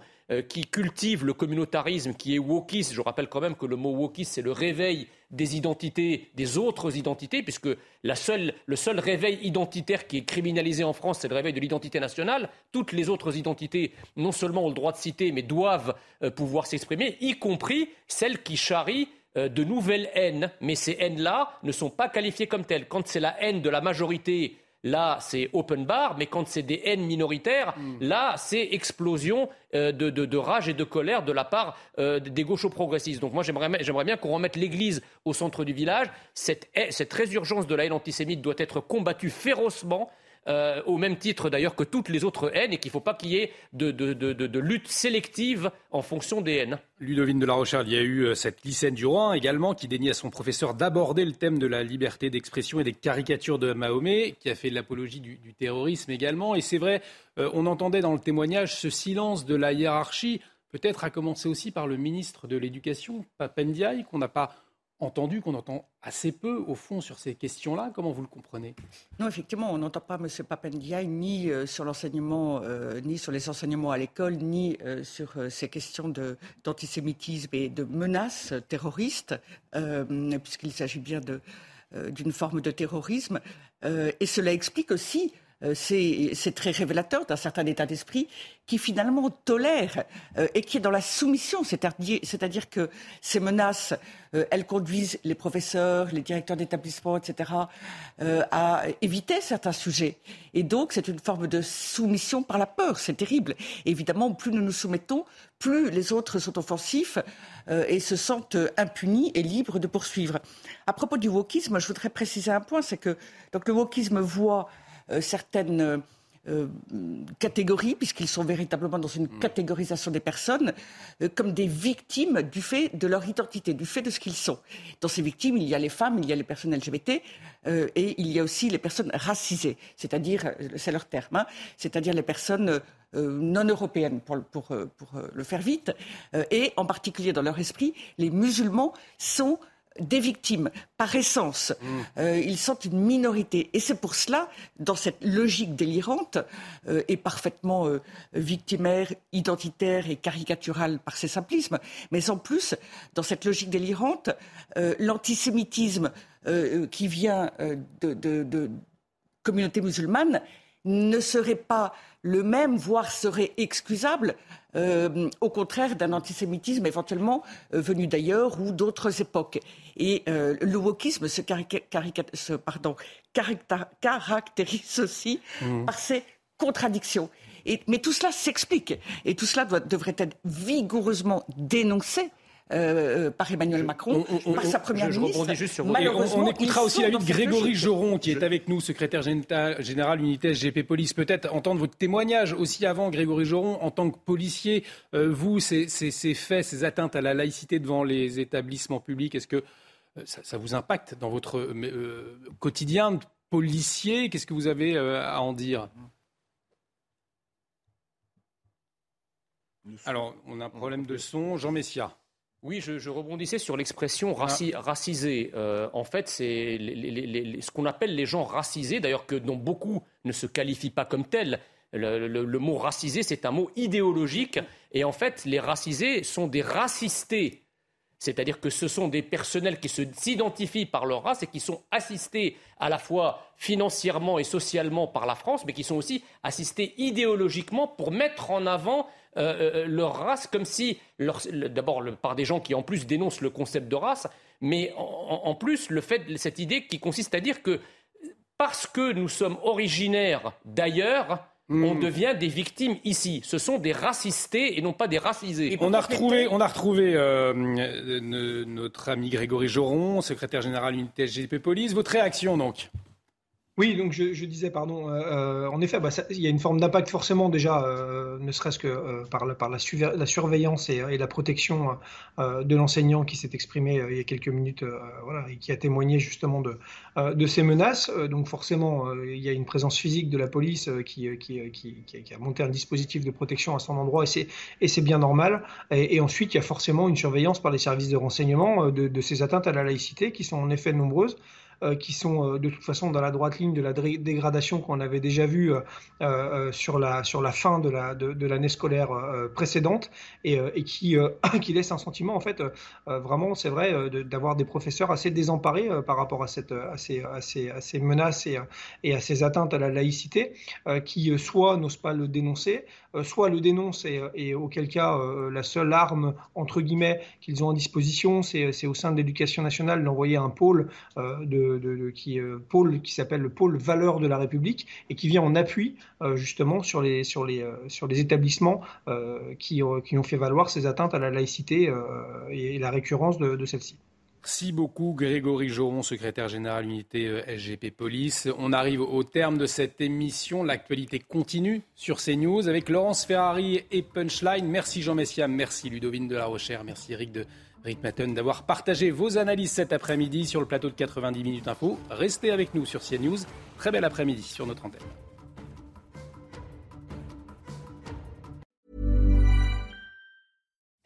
qui cultive le communautarisme, qui est wokiste, je rappelle quand même que le mot wokiste c'est le réveil des identités, des autres identités, puisque la seule, le seul réveil identitaire qui est criminalisé en France, c'est le réveil de l'identité nationale. Toutes les autres identités, non seulement ont le droit de citer, mais doivent pouvoir s'exprimer, y compris celles qui charrient de nouvelles haines, mais ces haines-là ne sont pas qualifiées comme telles. Quand c'est la haine de la majorité Là, c'est open bar, mais quand c'est des haines minoritaires, hmm. là, c'est explosion euh, de, rage et de colère de la part euh, des gauchos progressistes. Donc moi, j'aimerais bien qu'on remette l'Église au centre du village. Cette, cette résurgence de la haine antisémite doit être combattue férocement euh, au même titre d'ailleurs que toutes les autres haines, et qu'il ne faut pas qu'il y ait de, lutte sélective en fonction des haines. Ludovine de la Rochelle, il y a eu euh, cette lycéenne du Roi également qui dénie à son professeur d'aborder le thème de la liberté d'expression et des caricatures de Mahomet, qui a fait de l'apologie du, terrorisme également. Et c'est vrai, euh, on entendait dans le témoignage ce silence de la hiérarchie, peut-être à commencer aussi par le ministre de l'Éducation, Papendiaï, qu'on n'a pas entendu, qu'on entend assez peu, au fond, sur ces questions-là. Comment vous le comprenez? Non, effectivement, on n'entend pas M. Papendiaï ni euh, sur l'enseignement, euh, ni sur les enseignements à l'école, ni euh, sur ces questions d'antisémitisme et de menaces terroristes, puisqu'il s'agit bien d'une forme de terrorisme. et cela explique aussi euh, c'est très révélateur d'un certain état d'esprit qui finalement tolère euh, et qui est dans la soumission, c'est-à-dire que ces menaces, euh, elles conduisent les professeurs, les directeurs d'établissement, etc., à éviter certains sujets. Et donc, c'est une forme de soumission par la peur, c'est terrible. évidemment, plus nous nous soumettons, plus les autres sont offensifs et se sentent impunis et libres de poursuivre. À propos du wokisme, je voudrais préciser un point, c'est que donc, le wokisme voit certaines euh, catégories, puisqu'ils sont véritablement dans une mm. catégorisation des personnes, euh, comme des victimes du fait de leur identité, du fait de ce qu'ils sont. Dans ces victimes, il y a les femmes, il y a les personnes LGBT, et il y a aussi les personnes racisées, c'est-à-dire, c'est leur terme, hein, c'est-à-dire les personnes non européennes, pour, pour, pour, le faire vite, et en particulier dans leur esprit, les musulmans sont des victimes par essence. Mmh. Euh, ils sont une minorité. Et c'est pour cela, dans cette logique délirante euh, et parfaitement euh, victimaire, identitaire et caricaturale par ses simplismes, mais en plus, dans cette logique délirante, l'antisémitisme qui vient de, de communautés musulmanes ne serait pas le même, voire serait excusable, euh, au contraire d'un antisémitisme éventuellement euh, venu d'ailleurs ou d'autres époques. Et euh, le wokisme se, caractérise aussi mmh. par ses contradictions. mais tout cela s'explique et tout cela devrait être vigoureusement dénoncé euh, par Emmanuel Macron, par sa première ministre. on, écoutera aussi la vie de Grégory Joron, qui est avec nous, secrétaire général unité SGP Police. Peut-être entendre votre témoignage aussi avant, Grégory Joron, en tant que policier. Euh, vous, ces, faits, ces atteintes à la laïcité devant les établissements publics, est-ce que euh, ça, vous impacte dans votre quotidien de policier? Qu'est-ce que vous avez à en dire? Alors, on a un problème de son. Jean Messia. Oui, je, rebondissais sur l'expression raci, ah. racisé. Euh, en fait, c'est ce qu'on appelle les gens racisés, d'ailleurs que dont beaucoup ne se qualifient pas comme tels. Le, mot racisé, c'est un mot idéologique, et en fait, les racisés sont des racistés. C'est-à-dire que ce sont des personnels qui s'identifient par leur race et qui sont assistés à la fois financièrement et socialement par la France, mais qui sont aussi assistés idéologiquement pour mettre en avant euh, euh, euh, leur race comme si, d'abord par des gens qui en plus dénoncent le concept de race, mais en, plus le fait, cette idée qui consiste à dire que parce que nous sommes originaires d'ailleurs, on hmm. devient des victimes ici. Ce sont des racistés et non pas des racisés. on a retrouvé, on a retrouvé notre ami Grégory Joron, secrétaire général unité SGP Police. Votre réaction donc? Oui, donc je, disais, pardon, euh, euh, en effet, bah, il y a une forme d'impact forcément déjà, euh, ne serait-ce que par, la, surveillance et, la protection de l'enseignant qui s'est exprimé il y a quelques minutes voilà, et qui a témoigné justement de, ces menaces. donc forcément, il y a une présence physique de la police qui, a monté un dispositif de protection à son endroit et c'est bien normal. Et, ensuite, il y a forcément une surveillance par les services de renseignement de ces atteintes à la laïcité qui sont en effet nombreuses. Qui sont de toute façon dans la droite ligne de la dégradation qu'on avait déjà vue sur, la, sur la fin de l'année la, de, scolaire précédente et, qui, *coughs* qui laisse un sentiment, en fait, vraiment, c'est vrai, d'avoir des professeurs assez désemparés par rapport à, cette, ces menaces et, et, à ces atteintes à la laïcité, qui soit n'osent pas le dénoncer, soit le dénoncent et, auquel cas la seule arme, entre guillemets, qu'ils ont en disposition, c'est au sein de l'éducation nationale d'envoyer un pôle, euh, qui, euh, s'appelle le pôle valeurs de la République et qui vient en appui euh, justement sur les, établissements qui, qui, ont fait valoir ces atteintes à la laïcité et la récurrence de, de celle-ci. Merci beaucoup Grégory Joron, secrétaire général unité euh, SGP Police. On arrive au terme de cette émission. L'actualité continue sur CNews avec Laurence Ferrari et Punchline. Merci Jean Messiam, merci Ludovine de la Rochère, merci Eric de Ritmaten d'avoir partagé vos analyses cet après-midi sur le plateau de 90 minutes info. Restez avec nous sur CNews. Très bel après-midi sur notre antenne.